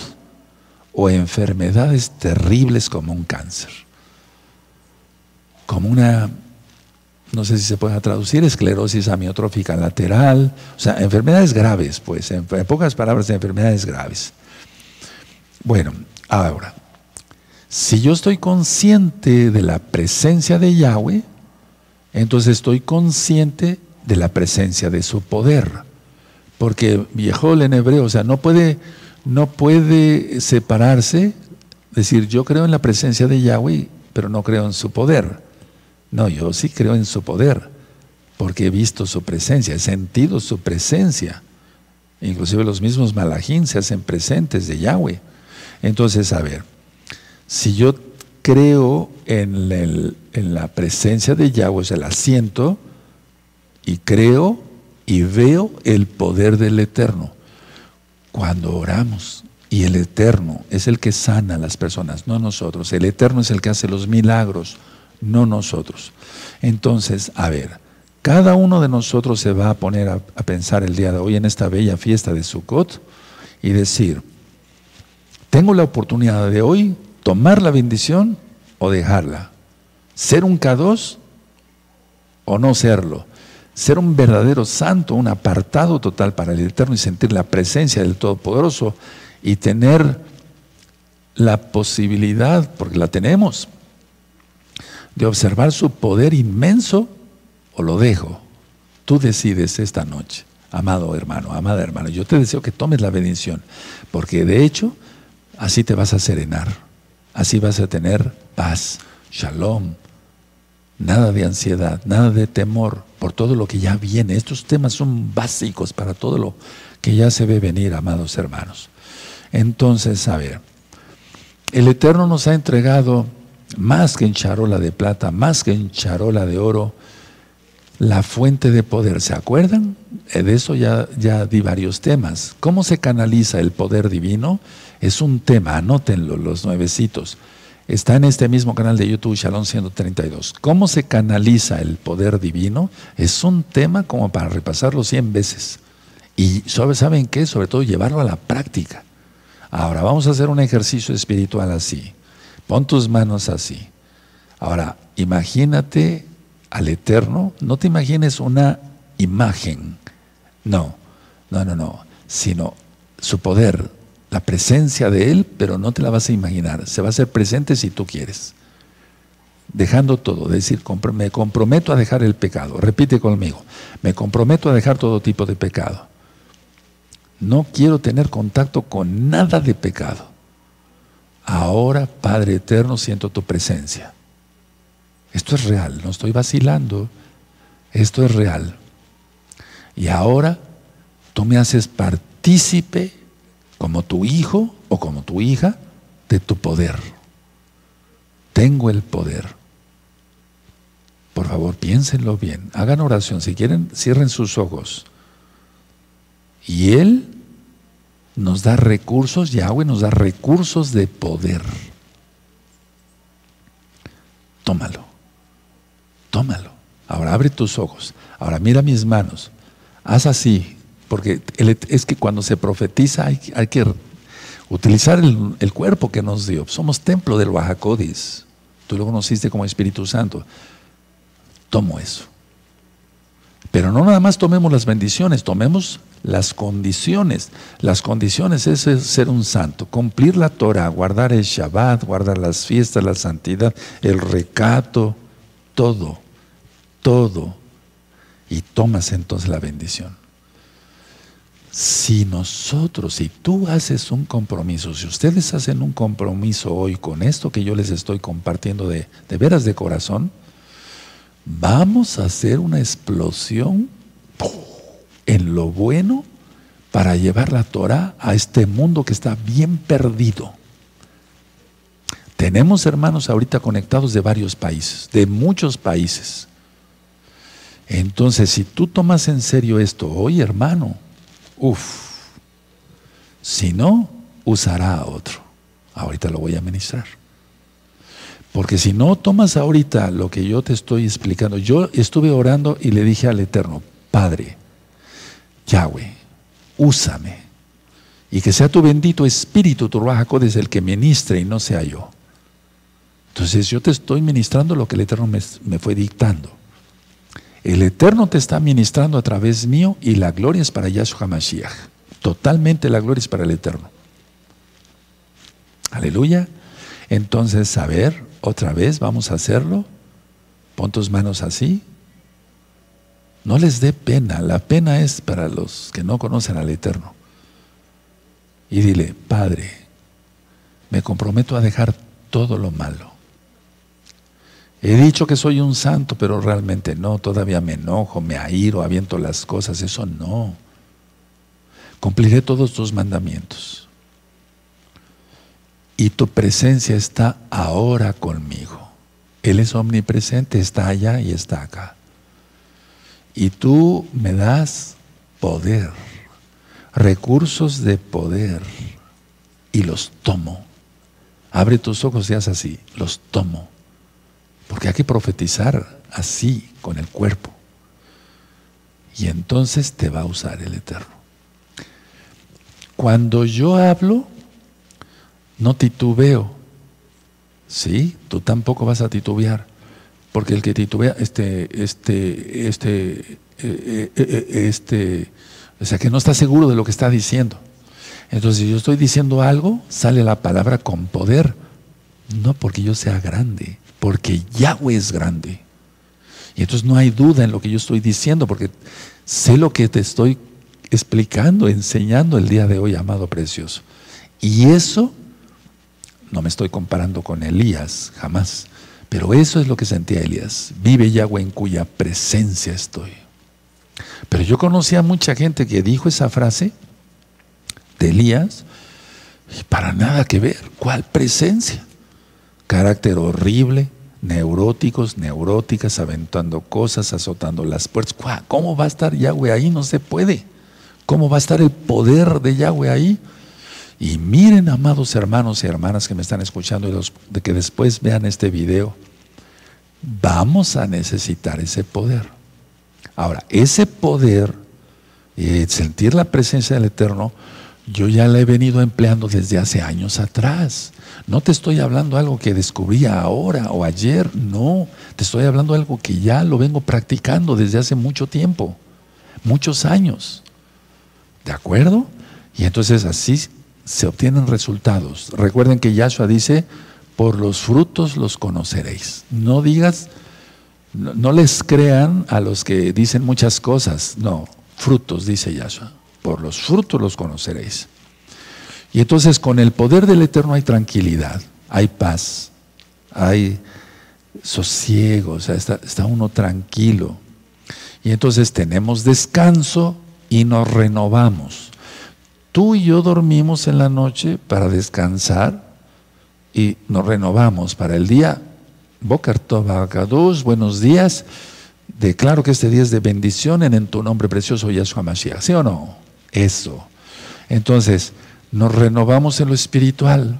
o enfermedades terribles como un cáncer, como una, no sé si se puede traducir, esclerosis amiotrófica lateral, o sea, enfermedades graves, pues, en, pocas palabras, enfermedades graves. Bueno, ahora, si yo estoy consciente de la presencia de Yahweh, entonces estoy consciente de la presencia de su poder. Porque viejol en hebreo, o sea, no puede, no puede separarse, decir, yo creo en la presencia de Yahweh, pero no creo en su poder. No, yo sí creo en su poder, porque he visto su presencia, he sentido su presencia. Inclusive los mismos malajín se hacen presentes de Yahweh. Entonces, a ver, si yo creo en, en la presencia de Yahweh, es el asiento, y creo y veo el poder del Eterno. Cuando oramos, y el Eterno es el que sana a las personas, no nosotros. El Eterno es el que hace los milagros, no nosotros. Entonces, a ver, cada uno de nosotros se va a poner a, pensar el día de hoy en esta bella fiesta de Sukkot y decir, tengo la oportunidad de hoy tomar la bendición o dejarla. Ser un K2 o no serlo. Ser un verdadero santo, un apartado total para el Eterno y sentir la presencia del Todopoderoso y tener la posibilidad, porque la tenemos, de observar su poder inmenso o lo dejo. Tú decides esta noche, amado hermano, amada hermana. Yo te deseo que tomes la bendición, porque de hecho así te vas a serenar, así vas a tener paz, shalom, nada de ansiedad, nada de temor por todo lo que ya viene. Estos temas son básicos para todo lo que ya se ve venir, amados hermanos. Entonces, a ver, el Eterno nos ha entregado más que en charola de plata, más que en charola de oro, la fuente de poder. ¿Se acuerdan? Eh, de eso ya, ya di varios temas. ¿Cómo se canaliza el poder divino? Es un tema, anótenlo, los nuevecitos. Está en este mismo canal de YouTube, Shalom 132. ¿Cómo se canaliza el poder divino? Es un tema como para repasarlo 100 veces. Y ¿saben qué? Sobre todo llevarlo a la práctica. Ahora, vamos a hacer un ejercicio espiritual así. Pon tus manos así. Ahora, imagínate al Eterno, no te imagines una imagen, no, no, no, no, sino su poder, la presencia de Él, pero no te la vas a imaginar, se va a hacer presente si tú quieres. Dejando todo, es decir, me comprometo a dejar el pecado, repite conmigo, me comprometo a dejar todo tipo de pecado. No quiero tener contacto con nada de pecado. Ahora, Padre Eterno, siento tu presencia. Esto es real, no estoy vacilando. Esto es real. Y ahora tú me haces partícipe como tu hijo o como tu hija de tu poder. Tengo el poder. Por favor, piénsenlo bien. Hagan oración. Si quieren, cierren sus ojos. Y Él nos da recursos, Yahweh nos da recursos de poder. Tómalo. Tómalo. Ahora abre tus ojos. Ahora mira mis manos. Haz así, porque es que cuando se profetiza hay, que utilizar el, cuerpo que nos dio. Somos templo del Oaxacodis. Tú lo conociste como Espíritu Santo. Tomo eso. Pero no nada más tomemos las bendiciones, tomemos las condiciones. Las condiciones es ser un santo, cumplir la Torah, guardar el Shabbat, guardar las fiestas, la santidad, el recato, todo, todo, y tomas entonces la bendición. Si nosotros, si tú haces un compromiso, si ustedes hacen un compromiso hoy con esto que yo les estoy compartiendo de, de veras de corazón, vamos a hacer una explosión en lo bueno para llevar la Torah a este mundo que está bien perdido. Tenemos hermanos ahorita conectados de varios países, de muchos países. Entonces, si tú tomas en serio esto hoy, hermano, uff, si no, usará a otro. Ahorita lo voy a ministrar. Porque si no tomas ahorita lo que yo te estoy explicando, yo estuve orando y le dije al Eterno, Padre, Yahweh, úsame. Y que sea tu bendito espíritu, tu Ruach desde el que ministre y no sea yo. Entonces yo te estoy ministrando lo que el Eterno me, fue dictando. El Eterno te está ministrando a través mío y la gloria es para Yahshua Mashiach. Totalmente la gloria es para el Eterno. Aleluya. Entonces, a ver, otra vez vamos a hacerlo. Pon tus manos así. No les dé pena. La pena es para los que no conocen al Eterno. Y dile, Padre, me comprometo a dejar todo lo malo He dicho que soy un santo, pero realmente no, todavía me enojo, me airo, aviento las cosas, eso no. cumpliré todos tus mandamientos. Y tu presencia está ahora conmigo. Él es omnipresente, está allá y está acá. Y tú me das poder, recursos de poder, y los tomo. Abre tus ojos y haz así, los tomo. Porque hay que profetizar así, con el cuerpo. Y entonces te va a usar el Eterno. Cuando yo hablo, no titubeo. ¿Sí? Tú tampoco vas a titubear. Porque el que titubea, este, este, este, eh, eh, eh, este, o sea, que no está seguro de lo que está diciendo. Entonces, si yo estoy diciendo algo, sale la palabra con poder. No porque yo sea grande, porque Yahweh es grande. Y entonces no hay duda en lo que yo estoy diciendo, porque sé lo que te estoy explicando, enseñando el día de hoy, amado precioso. Y eso, no me estoy comparando con Elías, jamás. Pero eso es lo que sentía Elías. Vive Yahweh en cuya presencia estoy. Pero yo conocía a mucha gente que dijo esa frase de Elías y para nada que ver. ¿Cuál presencia? Carácter horrible, neuróticos, neuróticas, aventando cosas, azotando las puertas. ¿Cómo va a estar Yahweh ahí? No se puede. ¿Cómo va a estar el poder de Yahweh ahí? Y miren, amados hermanos y hermanas que me están escuchando, de que después vean este video, vamos a necesitar ese poder. Ahora, ese poder, y sentir la presencia del Eterno, yo ya la he venido empleando desde hace años atrás. No te estoy hablando algo que descubrí ahora o ayer, no. Te estoy hablando algo que ya lo vengo practicando desde hace mucho tiempo, muchos años. ¿De acuerdo? Y entonces así se obtienen resultados. Recuerden que Yahshua dice, por los frutos los conoceréis. No digas, no, les crean a los que dicen muchas cosas. No, frutos, dice Yahshua. Por los frutos los conoceréis. Y entonces con el poder del Eterno hay tranquilidad, hay paz, hay sosiego, o sea, está, uno tranquilo. Y entonces tenemos descanso y nos renovamos. Tú y yo dormimos en la noche para descansar y nos renovamos para el día. Boker dos buenos días. Declaro que este día es de bendición en, tu nombre precioso Yahshua Mashiach. ¿Sí o no? Eso. Entonces, nos renovamos en lo espiritual.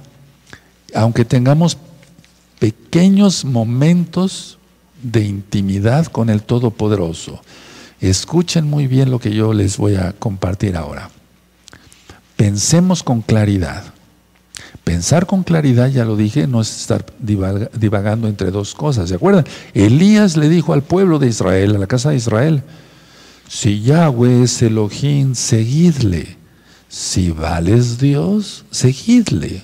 Aunque tengamos pequeños momentos de intimidad con el Todopoderoso. Escuchen muy bien lo que yo les voy a compartir ahora. Pensemos con claridad. Pensar con claridad, ya lo dije, no es estar divagando entre dos cosas. ¿Se acuerdan? Elías le dijo al pueblo de Israel, a la casa de Israel, si Yahweh es Elohim, seguidle. Si vales Dios, seguidle.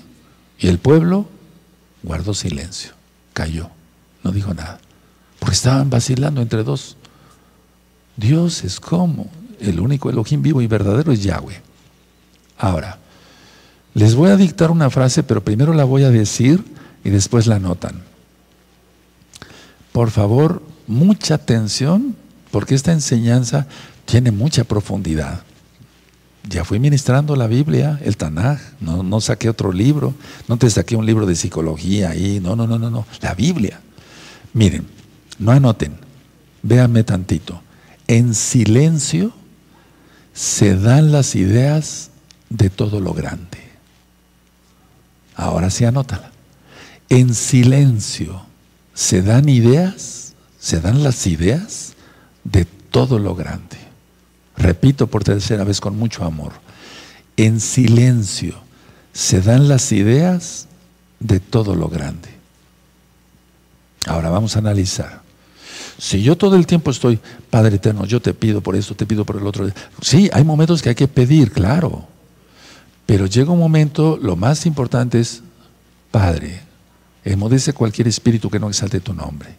Y el pueblo guardó silencio, cayó, no dijo nada. Porque estaban vacilando entre dos. Dios es como, el único Elohim vivo y verdadero es Yahweh. Ahora, les voy a dictar una frase, pero primero la voy a decir y después la notan. Por favor, mucha atención, porque esta enseñanza tiene mucha profundidad. Ya fui ministrando la Biblia, el Tanaj, no, no saqué otro libro, no te saqué un libro de psicología ahí, no, no, no, no, no, la Biblia. Miren, no anoten, véanme tantito. En silencio se dan las ideas de todo lo grande. Ahora sí anótala. En silencio se dan ideas, se dan las ideas de todo lo grande. Repito por tercera vez con mucho amor. En silencio se dan las ideas de todo lo grande. Ahora vamos a analizar. Si yo todo el tiempo estoy, Padre Eterno, yo te pido por esto, te pido por el otro. Sí, hay momentos que hay que pedir, claro. Pero llega un momento, lo más importante es, Padre, emodece cualquier espíritu que no exalte tu nombre.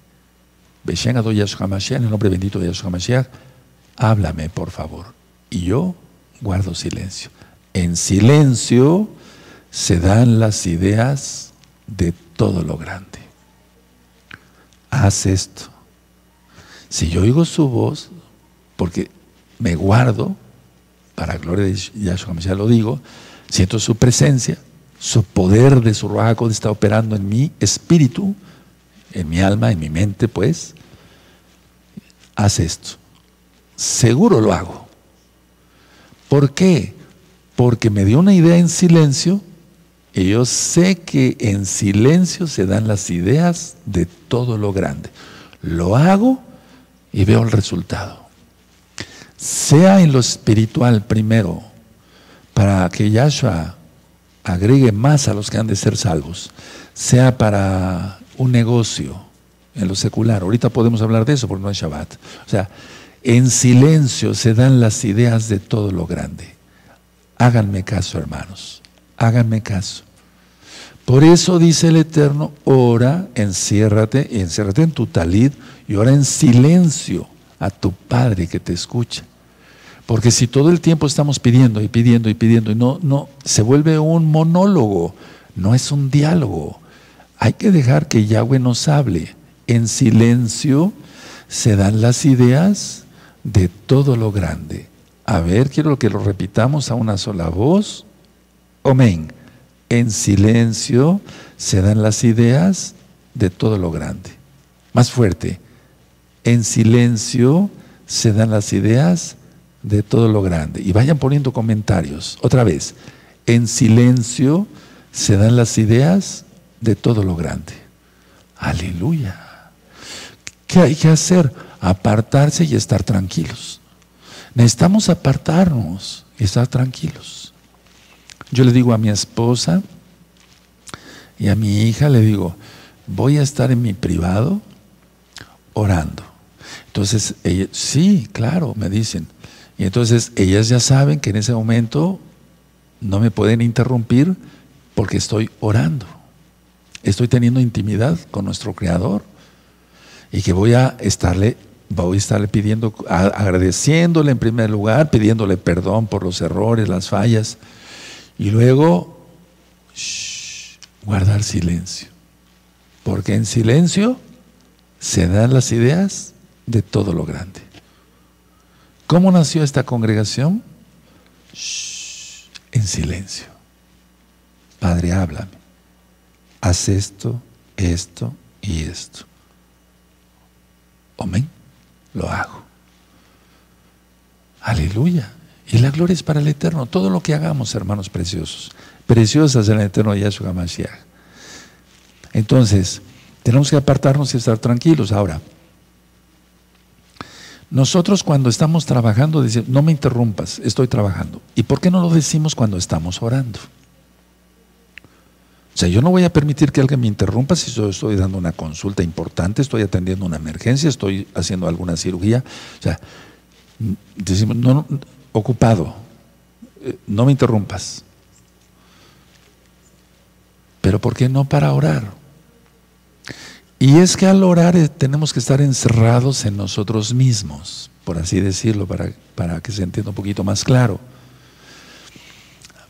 En el nombre bendito de Yahshua Mashiach, háblame por favor. Y yo guardo silencio. En silencio se dan las ideas de todo lo grande. Haz esto. Si yo oigo su voz, porque me guardo, para gloria de Yahshua ya lo digo, siento su presencia, su poder de su Ruach está operando en mi espíritu, en mi alma, en mi mente, pues, haz esto. Seguro lo hago. ¿Por qué? Porque me dio una idea en silencio y yo sé que en silencio se dan las ideas de todo lo grande. Lo hago y veo el resultado. Sea en lo espiritual primero, para que Yahshua agregue más a los que han de ser salvos, sea para un negocio en lo secular. Ahorita podemos hablar de eso porque no es Shabbat. O sea, en silencio se dan las ideas de todo lo grande. Háganme caso, hermanos. Háganme caso. Por eso dice el Eterno, ora, enciérrate, enciérrate en tu talid y ora en silencio a tu Padre que te escucha. Porque si todo el tiempo estamos pidiendo y pidiendo y pidiendo y no, no, se vuelve un monólogo, no es un diálogo. Hay que dejar que Yahweh nos hable. En silencio se dan las ideas de todo lo grande. A ver, quiero que lo repitamos a una sola voz. Amén. En silencio se dan las ideas de todo lo grande. Más fuerte. En silencio se dan las ideas de todo lo grande. Y vayan poniendo comentarios. Otra vez. En silencio se dan las ideas de todo lo grande. Aleluya. ¿Qué hay que hacer? Apartarse y estar tranquilos. Necesitamos apartarnos y estar tranquilos. Yo le digo a mi esposa y a mi hija, le digo, voy a estar en mi privado orando. Entonces, sí, claro, me dicen. Y entonces ellas ya saben que en ese momento no me pueden interrumpir porque estoy orando. Estoy teniendo intimidad con nuestro Creador y que voy a estarle, voy a estarle pidiendo, agradeciéndole en primer lugar, pidiéndole perdón por los errores, las fallas, y luego guardar silencio. Porque en silencio se dan las ideas de todo lo grande. ¿Cómo nació esta congregación? en silencio. Padre, háblame. Haz esto, esto y esto. Amén. Lo hago. Aleluya. Y la gloria es para el Eterno. Todo lo que hagamos, hermanos preciosos, preciosas en el Eterno Yahshua Mashiach. Entonces, tenemos que apartarnos y estar tranquilos. Ahora, nosotros cuando estamos trabajando, decimos, no me interrumpas, estoy trabajando. ¿Y por qué no lo decimos cuando estamos orando? O sea, yo no voy a permitir que alguien me interrumpa si yo estoy dando una consulta importante, estoy atendiendo una emergencia, estoy haciendo alguna cirugía. O sea, decimos, no, ocupado, eh, no me interrumpas. Pero ¿por qué no para orar? Y es que al orar eh, tenemos que estar encerrados en nosotros mismos, por así decirlo, para, para que se entienda un poquito más claro.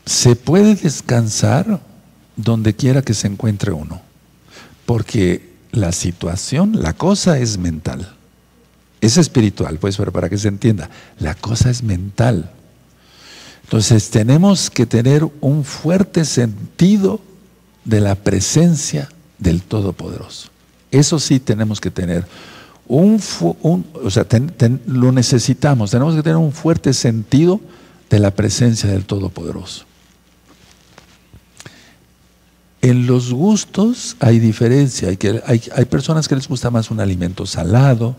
Se puede descansar donde quiera que se encuentre uno. Porque la situación, la cosa es mental. Es espiritual, pues, pero para que se entienda, la cosa es mental. Entonces tenemos que tener un fuerte sentido de la presencia del Todopoderoso. Eso sí tenemos que tener. Un, o sea, lo necesitamos. Tenemos que tener un fuerte sentido de la presencia del Todopoderoso. En los gustos hay diferencia. Hay, personas que les gusta más un alimento salado,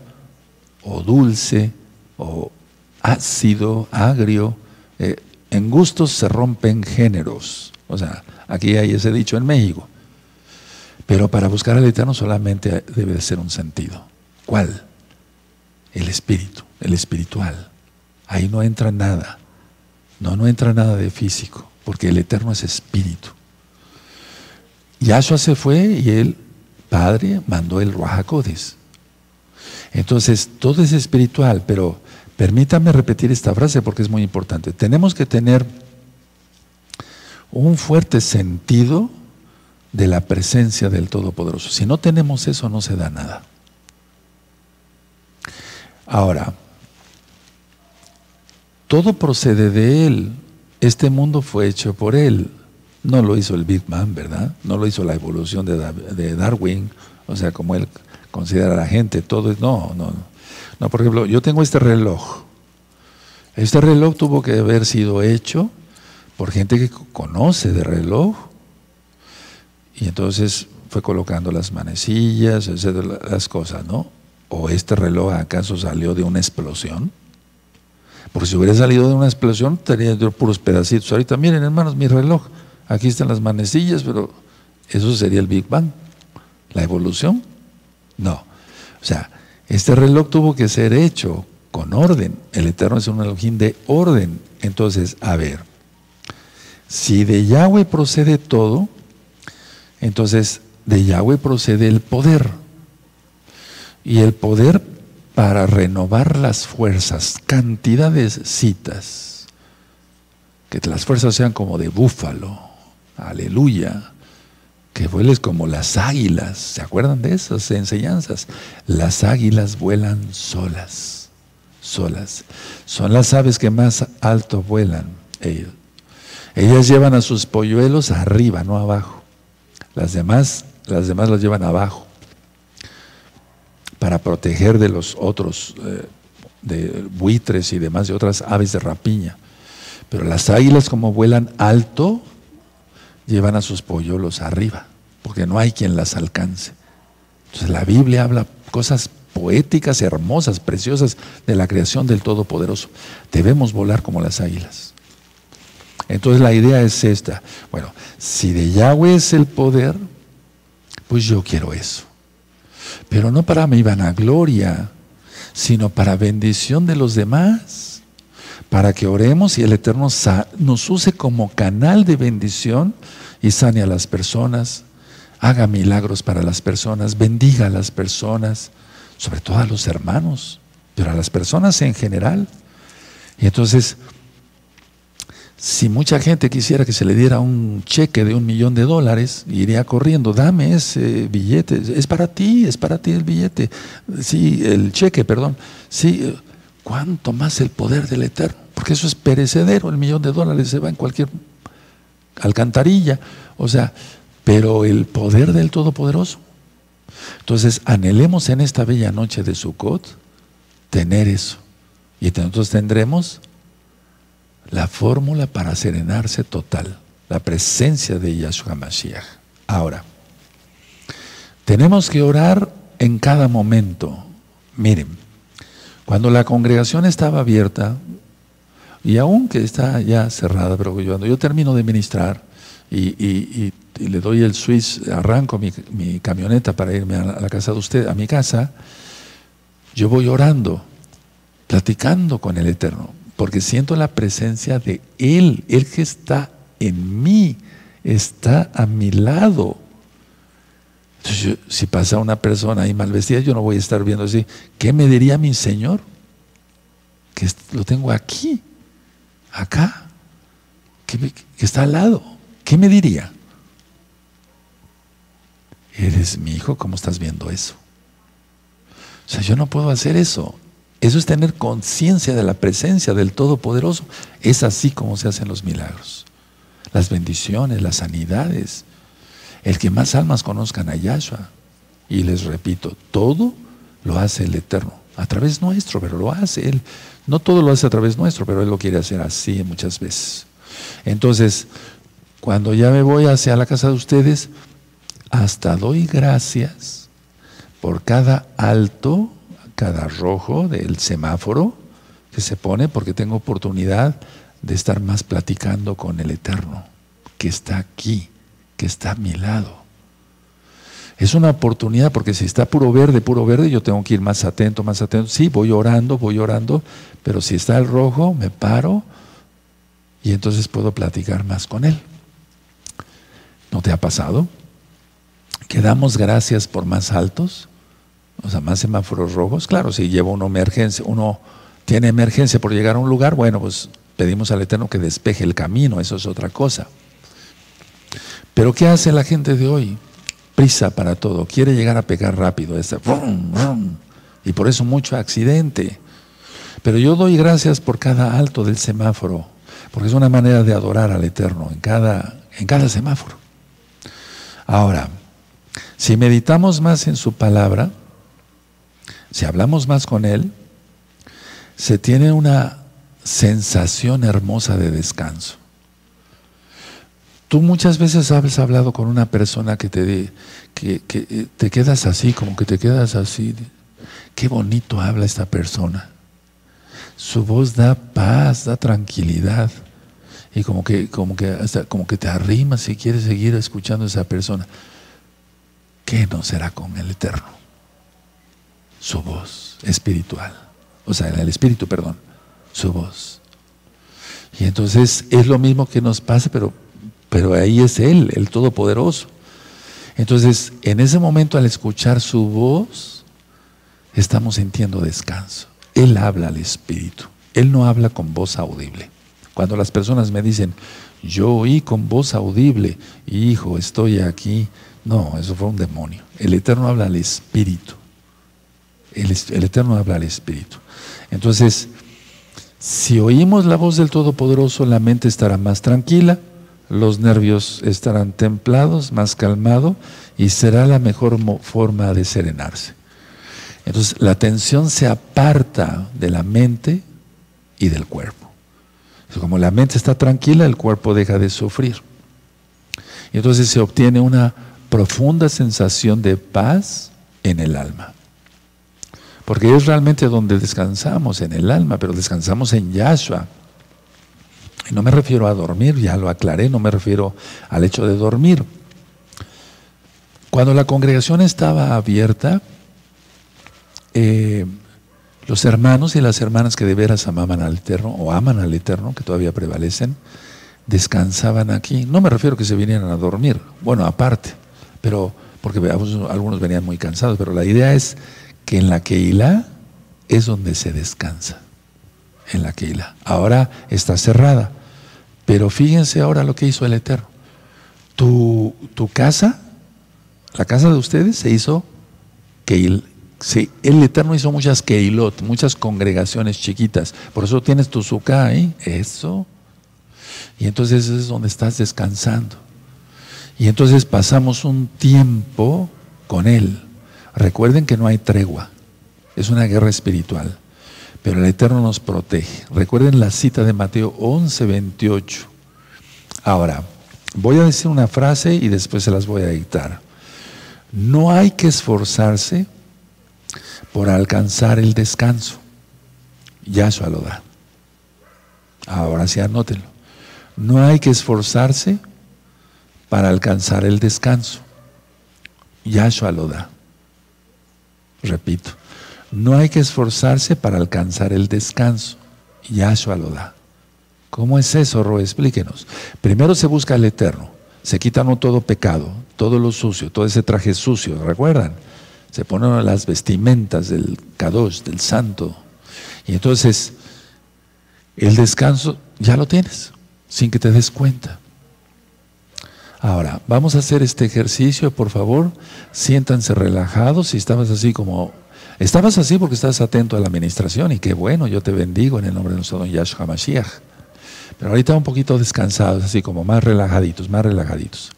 o dulce, o ácido, agrio. Eh, en gustos se rompen géneros. O sea, aquí hay ese dicho en México. Pero para buscar al Eterno solamente debe de ser un sentido. ¿Cuál? El espíritu, el espiritual. Ahí no entra nada. No, no entra nada de físico, porque el Eterno es espíritu. Yahshua se fue y el Padre mandó el Ruajacodes. Entonces, todo es espiritual, pero permítame repetir esta frase porque es muy importante. Tenemos que tener un fuerte sentido de la presencia del Todopoderoso. Si no tenemos eso, no se da nada. Ahora, todo procede de Él. Este mundo fue hecho por Él. No lo hizo el Big Bang, ¿verdad? No lo hizo la evolución de, Darwin, o sea, como él considera a la gente, todo es, no, no, no. por ejemplo, yo tengo este reloj. Este reloj tuvo que haber sido hecho por gente que conoce de reloj. Y entonces fue colocando las manecillas, las cosas, ¿no? ¿O este reloj acaso salió de una explosión? Porque si hubiera salido de una explosión, estaría yo puros pedacitos. Ahorita, miren, hermanos, mi reloj. Aquí están las manecillas, pero eso sería el Big Bang. ¿La evolución? No. O sea, este reloj tuvo que ser hecho con orden. El Eterno es un Elohim de orden. Entonces, a ver, si de Yahweh procede todo, entonces de Yahweh procede el poder. Y el poder para renovar las fuerzas, cantidades citas, que las fuerzas sean como de búfalo, aleluya, que vueles como las águilas, ¿se acuerdan de esas enseñanzas? Las águilas vuelan solas, solas, son las aves que más alto vuelan ellos. Ellas llevan a sus polluelos arriba, no abajo. Las demás, las demás los llevan abajo para proteger de los otros, eh, de buitres y demás, de otras aves de rapiña. Pero las águilas como vuelan alto, llevan a sus polluelos arriba, porque no hay quien las alcance. Entonces la Biblia habla cosas poéticas, hermosas, preciosas de la creación del Todopoderoso. Debemos volar como las águilas. Entonces la idea es esta. Bueno, si de Yahweh es el poder, pues yo quiero eso pero no para mi vanagloria, sino para bendición de los demás, para que oremos y el Eterno nos use como canal de bendición y sane a las personas, haga milagros para las personas, bendiga a las personas, sobre todo a los hermanos, pero a las personas en general. Y entonces, si mucha gente quisiera que se le diera un cheque de un millón de dólares, iría corriendo, dame ese billete, es para ti, es para ti el billete, sí, el cheque, perdón, sí, ¿cuánto más el poder del Eterno? Porque eso es perecedero, el millón de dólares se va en cualquier alcantarilla, o sea, pero el poder del Todopoderoso. Entonces, anhelemos en esta bella noche de Sukkot tener eso. Y entonces tendremos la fórmula para serenarse total, la presencia de Yahshua Mashiach. Ahora, tenemos que orar en cada momento. Miren, cuando la congregación estaba abierta, y aunque está ya cerrada, pero cuando yo termino de ministrar y, le doy el switch, arranco mi, mi, camioneta para irme a la casa de usted, a mi casa, yo voy orando, platicando con el Eterno porque siento la presencia de Él, Él que está en mí, está a mi lado. Si pasa una persona ahí mal vestida, yo no voy a estar viendo así, ¿qué me diría mi Señor? Que lo tengo aquí, acá, que, está al lado. ¿Qué me diría? Eres mi hijo, ¿cómo estás viendo eso? O sea, yo no puedo hacer eso. Eso es tener conciencia de la presencia del Todopoderoso. Es así como se hacen los milagros. Las bendiciones, las sanidades. El que más almas conozcan a Yahshua. Y les repito, todo lo hace el Eterno. A través nuestro, pero lo hace Él. No todo lo hace a través nuestro, pero Él lo quiere hacer así muchas veces. Entonces, cuando ya me voy hacia la casa de ustedes, hasta doy gracias por cada alto cada rojo del semáforo que se pone porque tengo oportunidad de estar más platicando con el Eterno, que está aquí, que está a mi lado. Es una oportunidad porque si está puro verde, puro verde, yo tengo que ir más atento, más atento. Sí, voy orando, voy orando, pero si está el rojo, me paro y entonces puedo platicar más con él. ¿No te ha pasado? ¿Que damos gracias por más altos? o sea, más semáforos rojos. Claro, si lleva una emergencia, uno tiene emergencia por llegar a un lugar, bueno, pues pedimos al Eterno que despeje el camino, eso es otra cosa. Pero ¿qué hace la gente de hoy? Prisa para todo, quiere llegar a pegar rápido, y por eso mucho accidente. Pero yo doy gracias por cada alto del semáforo, porque es una manera de adorar al Eterno en cada, en cada semáforo. Ahora, si meditamos más en su palabra, si hablamos más con Él, se tiene una sensación hermosa de descanso. Tú muchas veces has hablado con una persona que te, que, eh, te quedas así, como que te quedas así. Qué bonito habla esta persona. Su voz da paz, da tranquilidad. Y como que, como que, como que te arrimas si quieres seguir escuchando a esa persona. ¿Qué no será con el Eterno? Su voz espiritual. O sea, el espíritu, perdón. Su voz. Y entonces es lo mismo que nos pasa, pero, pero ahí es Él, el Todopoderoso. Entonces, en ese momento al escuchar su voz, estamos sintiendo descanso. Él habla al Espíritu. Él no habla con voz audible. Cuando las personas me dicen, yo oí con voz audible, hijo, estoy aquí. No, eso fue un demonio. El Eterno habla al Espíritu. El, el Eterno habla al Espíritu. Entonces, si oímos la voz del Todopoderoso, la mente estará más tranquila, los nervios estarán templados, más calmado, y será la mejor forma de serenarse. Entonces, la tensión se aparta de la mente y del cuerpo. Como la mente está tranquila, el cuerpo deja de sufrir. Y entonces se obtiene una profunda sensación de paz en el alma. Porque es realmente donde descansamos, en el alma, pero descansamos en Yahshua. No me refiero a dormir, ya lo aclaré, no me refiero al hecho de dormir. Cuando la congregación estaba abierta, eh, los hermanos y las hermanas que de veras amaban al Eterno o aman al Eterno, que todavía prevalecen, descansaban aquí. No me refiero a que se vinieran a dormir, bueno, aparte, pero porque algunos venían muy cansados, pero la idea es que en la Keilah es donde se descansa, en la Keilah. Ahora está cerrada, pero fíjense ahora lo que hizo el Eterno. Tu, tu casa, la casa de ustedes se hizo Keil, Sí, el Eterno hizo muchas keilot, muchas congregaciones chiquitas. Por eso tienes tu suká ahí, eso. Y entonces es donde estás descansando. Y entonces pasamos un tiempo con Él. Recuerden que no hay tregua. Es una guerra espiritual. Pero el Eterno nos protege. Recuerden la cita de Mateo 11, 28. Ahora, voy a decir una frase y después se las voy a dictar. No hay que esforzarse por alcanzar el descanso. Yahshua lo da. Ahora sí, anótenlo. No hay que esforzarse para alcanzar el descanso. Yahshua lo da. Repito, no hay que esforzarse para alcanzar el descanso. Yahshua lo da. ¿Cómo es eso, Ro? Explíquenos. Primero se busca el eterno. Se quita todo pecado, todo lo sucio, todo ese traje sucio, ¿recuerdan? se ponen las vestimentas del Kadosh, del santo. Y entonces el descanso ya lo tienes, sin que te des cuenta. Ahora, vamos a hacer este ejercicio, por favor. Siéntanse relajados. Si estabas así como... Estabas así porque estás atento a la administración y qué bueno, yo te bendigo en el nombre de nuestro don Yahshua Mashiach. Pero ahorita un poquito descansados, así como más relajaditos, más relajaditos.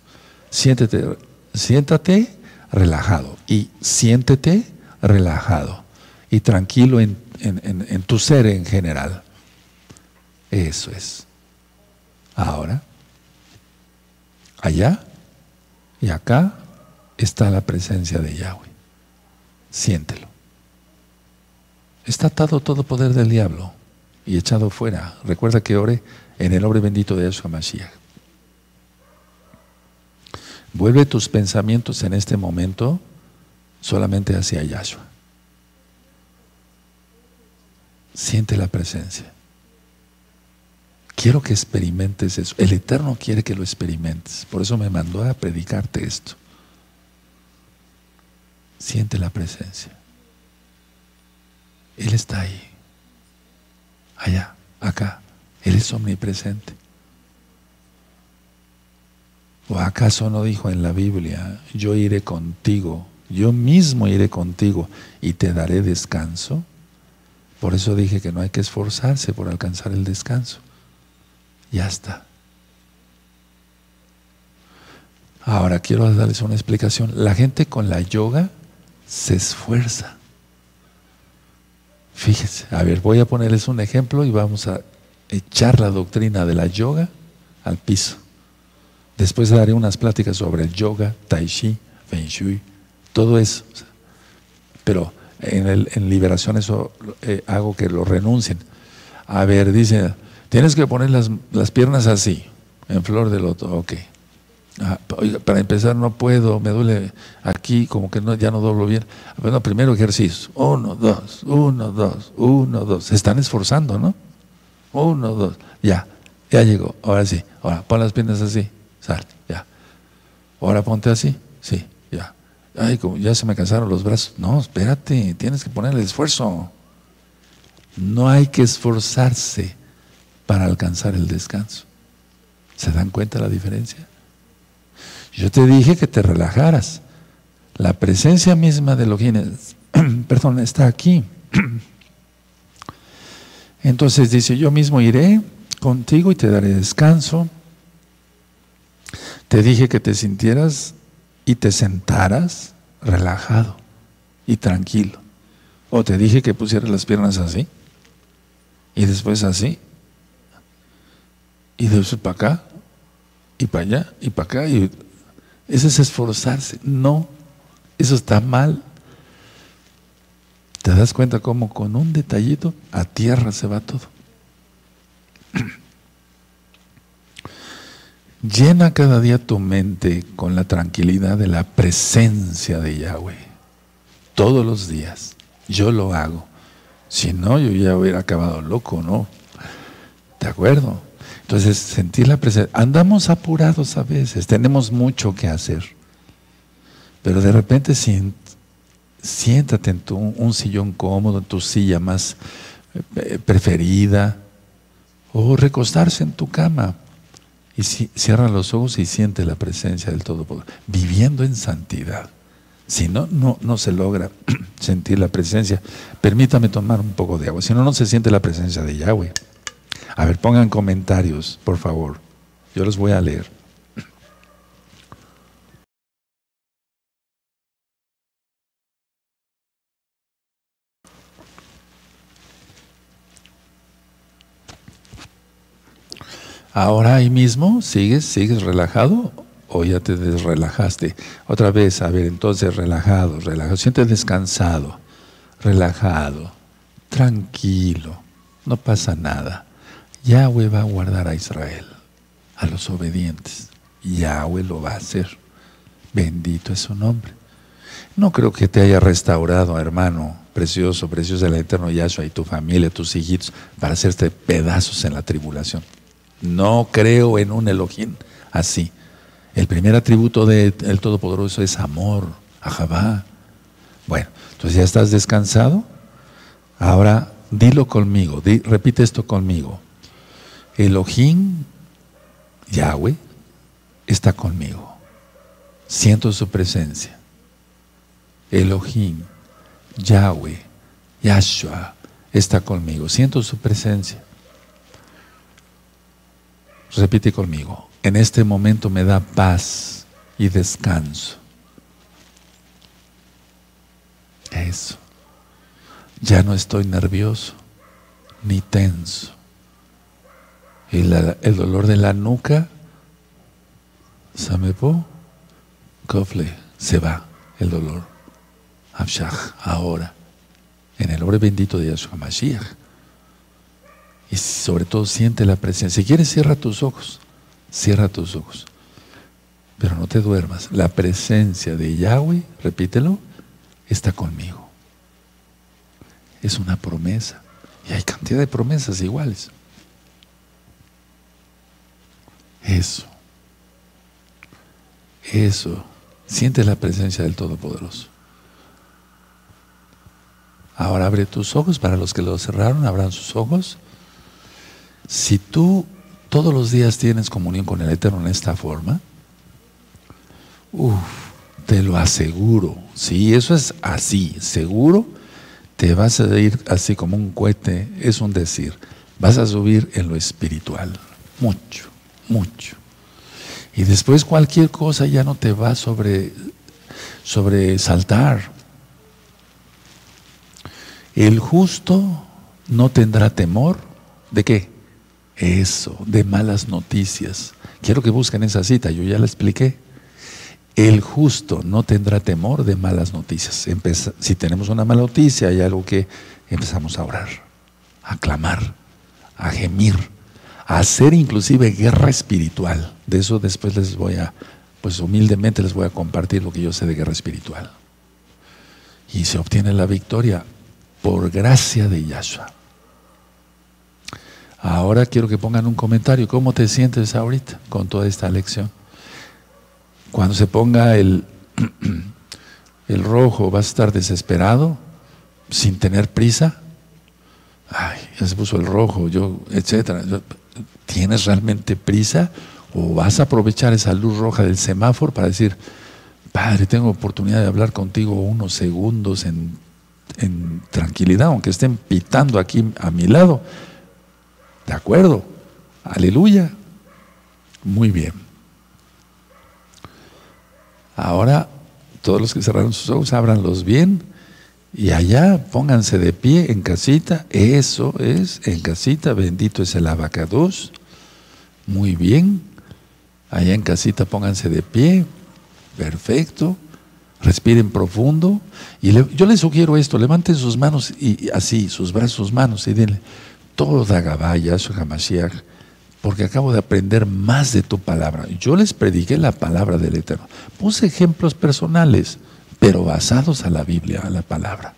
Siéntete, siéntate relajado y siéntete relajado y tranquilo en, tu ser en general. Eso es. Ahora, allá y acá está la presencia de Yahweh. Siéntelo. Está atado todo poder del diablo y echado fuera. Recuerda que ore en el nombre bendito de Yahshua Mashiach. Vuelve tus pensamientos en este momento solamente hacia Yahshua. Siente la presencia. Quiero que experimentes eso. El Eterno quiere que lo experimentes. Por eso me mandó a predicarte esto. Siente la presencia. Él está ahí. Allá, acá. Él es omnipresente. ¿O acaso no dijo en la Biblia, yo iré contigo, yo mismo iré contigo y te daré descanso? Por eso dije que no hay que esforzarse por alcanzar el descanso. Ya está. Ahora quiero darles una explicación. La gente con la yoga se esfuerza. Fíjense, a ver, voy a ponerles un ejemplo y vamos a echar la doctrina de la yoga al piso. Después daré unas pláticas sobre el yoga, tai chi, feng todo eso. Pero en, el, en liberación eso eh, hago que lo renuncien. A ver, dice, tienes que poner las, las piernas así, en flor de loto, ok. Ah, para empezar no puedo, me duele aquí, como que no, ya no doblo bien. Bueno, primero ejercicio. Uno, dos, uno, dos, uno, dos. Se están esforzando, ¿no? Uno, dos. Ya, ya llegó. Ahora sí. Ahora, pon las piernas así. Sal, ya. Ahora ponte así. Sí, ya. Ay, como ya se me cansaron los brazos. No, espérate, tienes que poner el esfuerzo. No hay que esforzarse para alcanzar el descanso. ¿Se dan cuenta la diferencia? Yo te dije que te relajaras. La presencia misma de Elohim, perdón, está aquí. Entonces dice, yo mismo iré contigo y te daré descanso. Te dije que te sintieras y te sentaras relajado y tranquilo. O te dije que pusieras las piernas así y después así y después para acá y para allá y para acá y eso es esforzarse. No, eso está mal. ¿Te das cuenta cómo con un detallito a tierra se va todo? Llena cada día tu mente con la tranquilidad de la presencia de Yahweh. Todos los días. Yo lo hago. Si no, yo ya hubiera acabado loco, ¿no? ¿De acuerdo? Entonces, sentir la presencia. Andamos apurados a veces, tenemos mucho que hacer. Pero de repente siéntate en tu, un sillón cómodo, en tu silla más eh, preferida, o recostarse en tu cama. Y cierra los ojos y siente la presencia del Todopoderoso, viviendo en santidad. Si no, no, no se logra sentir la presencia. Permítame tomar un poco de agua, si no, no se siente la presencia de Yahweh. A ver, pongan comentarios, por favor. Yo los voy a leer. Ahora ahí mismo, ¿sigues, sigues relajado o ya te desrelajaste? Otra vez, a ver, entonces relajado, relajado, sientes descansado, relajado, tranquilo, no pasa nada. Yahweh va a guardar a Israel, a los obedientes. Yahweh lo va a hacer. Bendito es su nombre. No creo que te haya restaurado, hermano, precioso, precioso del eterno Yahshua y tu familia, tus hijitos, para hacerte pedazos en la tribulación. No creo en un Elohim así. El primer atributo del Todopoderoso es amor, ajabá. Bueno, entonces ya estás descansado. Ahora dilo conmigo, repite esto conmigo. Elohim, Yahweh, está conmigo. Siento su presencia. Elohim, Yahweh, Yahshua, está conmigo. Siento su presencia. Repite conmigo. En este momento me da paz y descanso. Eso. Ya no estoy nervioso ni tenso el, dolor de la nuca, Samepo, Kofle, se va el dolor. Abshach, ahora, en el nombre bendito de Yahshua Mashiach. Y sobre todo siente la presencia. Si quieres, cierra tus ojos. Cierra tus ojos. Pero no te duermas. La presencia de Yahweh, repítelo, está conmigo. Es una promesa. Y hay cantidad de promesas iguales. Eso. Eso. Siente la presencia del Todopoderoso. Ahora abre tus ojos. Para los que lo cerraron, abran sus ojos. Si tú todos los días tienes comunión con el Eterno en esta forma, te lo aseguro. Si eso es así, seguro, te vas a ir así como un cohete, es un decir, vas a subir en lo espiritual, mucho, mucho. Y después cualquier cosa ya no te va sobre, sobre saltar. El justo no tendrá temor de qué? Eso, de malas noticias. Quiero que busquen esa cita, yo ya la expliqué. El justo no tendrá temor de malas noticias. si tenemos una mala noticia, hay algo que empezamos a orar, a clamar, a gemir, hacer inclusive guerra espiritual. De eso después les voy a, pues humildemente les voy a compartir lo que yo sé de guerra espiritual. Y se obtiene la victoria por gracia de Yahshua. Ahora quiero que pongan un comentario. ¿Cómo te sientes ahorita con toda esta lección? Cuando se ponga el, el rojo, ¿vas a estar desesperado? ¿Sin tener prisa? Ay, ya se puso el rojo, yo, etcétera. ¿Tienes realmente prisa? ¿O vas a aprovechar esa luz roja del semáforo para decir, Padre, tengo oportunidad de hablar contigo unos segundos en, tranquilidad, aunque estén pitando aquí a mi lado? ¿De acuerdo? Aleluya. Muy bien. Ahora, todos los que cerraron sus ojos, ábranlos bien. Y allá pónganse de pie en casita. Eso es, en casita. Bendito es el abacados. Muy bien. Allá en casita pónganse de pie. Perfecto. Respiren profundo. Y yo les sugiero esto. Levanten sus manos y así, sus brazos, sus manos. Y denle, toda Gabaya, su Hamashiach porque acabo de aprender más de tu palabra. Yo les prediqué la palabra del Eterno. Puse ejemplos personales, pero basados a la Biblia, a la palabra.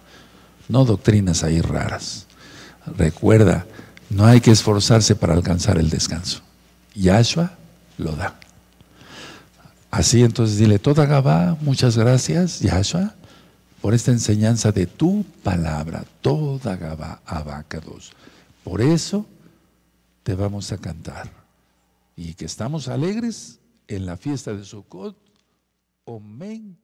No doctrinas ahí raras. Recuerda, no hay que esforzarse para alcanzar el descanso. Yahshua lo da. Así entonces dile, toda Gabá, muchas gracias, Yahshua, por esta enseñanza de tu palabra, toda Gabá, Abacados. Por eso te vamos a cantar. Y que estamos alegres en la fiesta de Sukkot. Amén.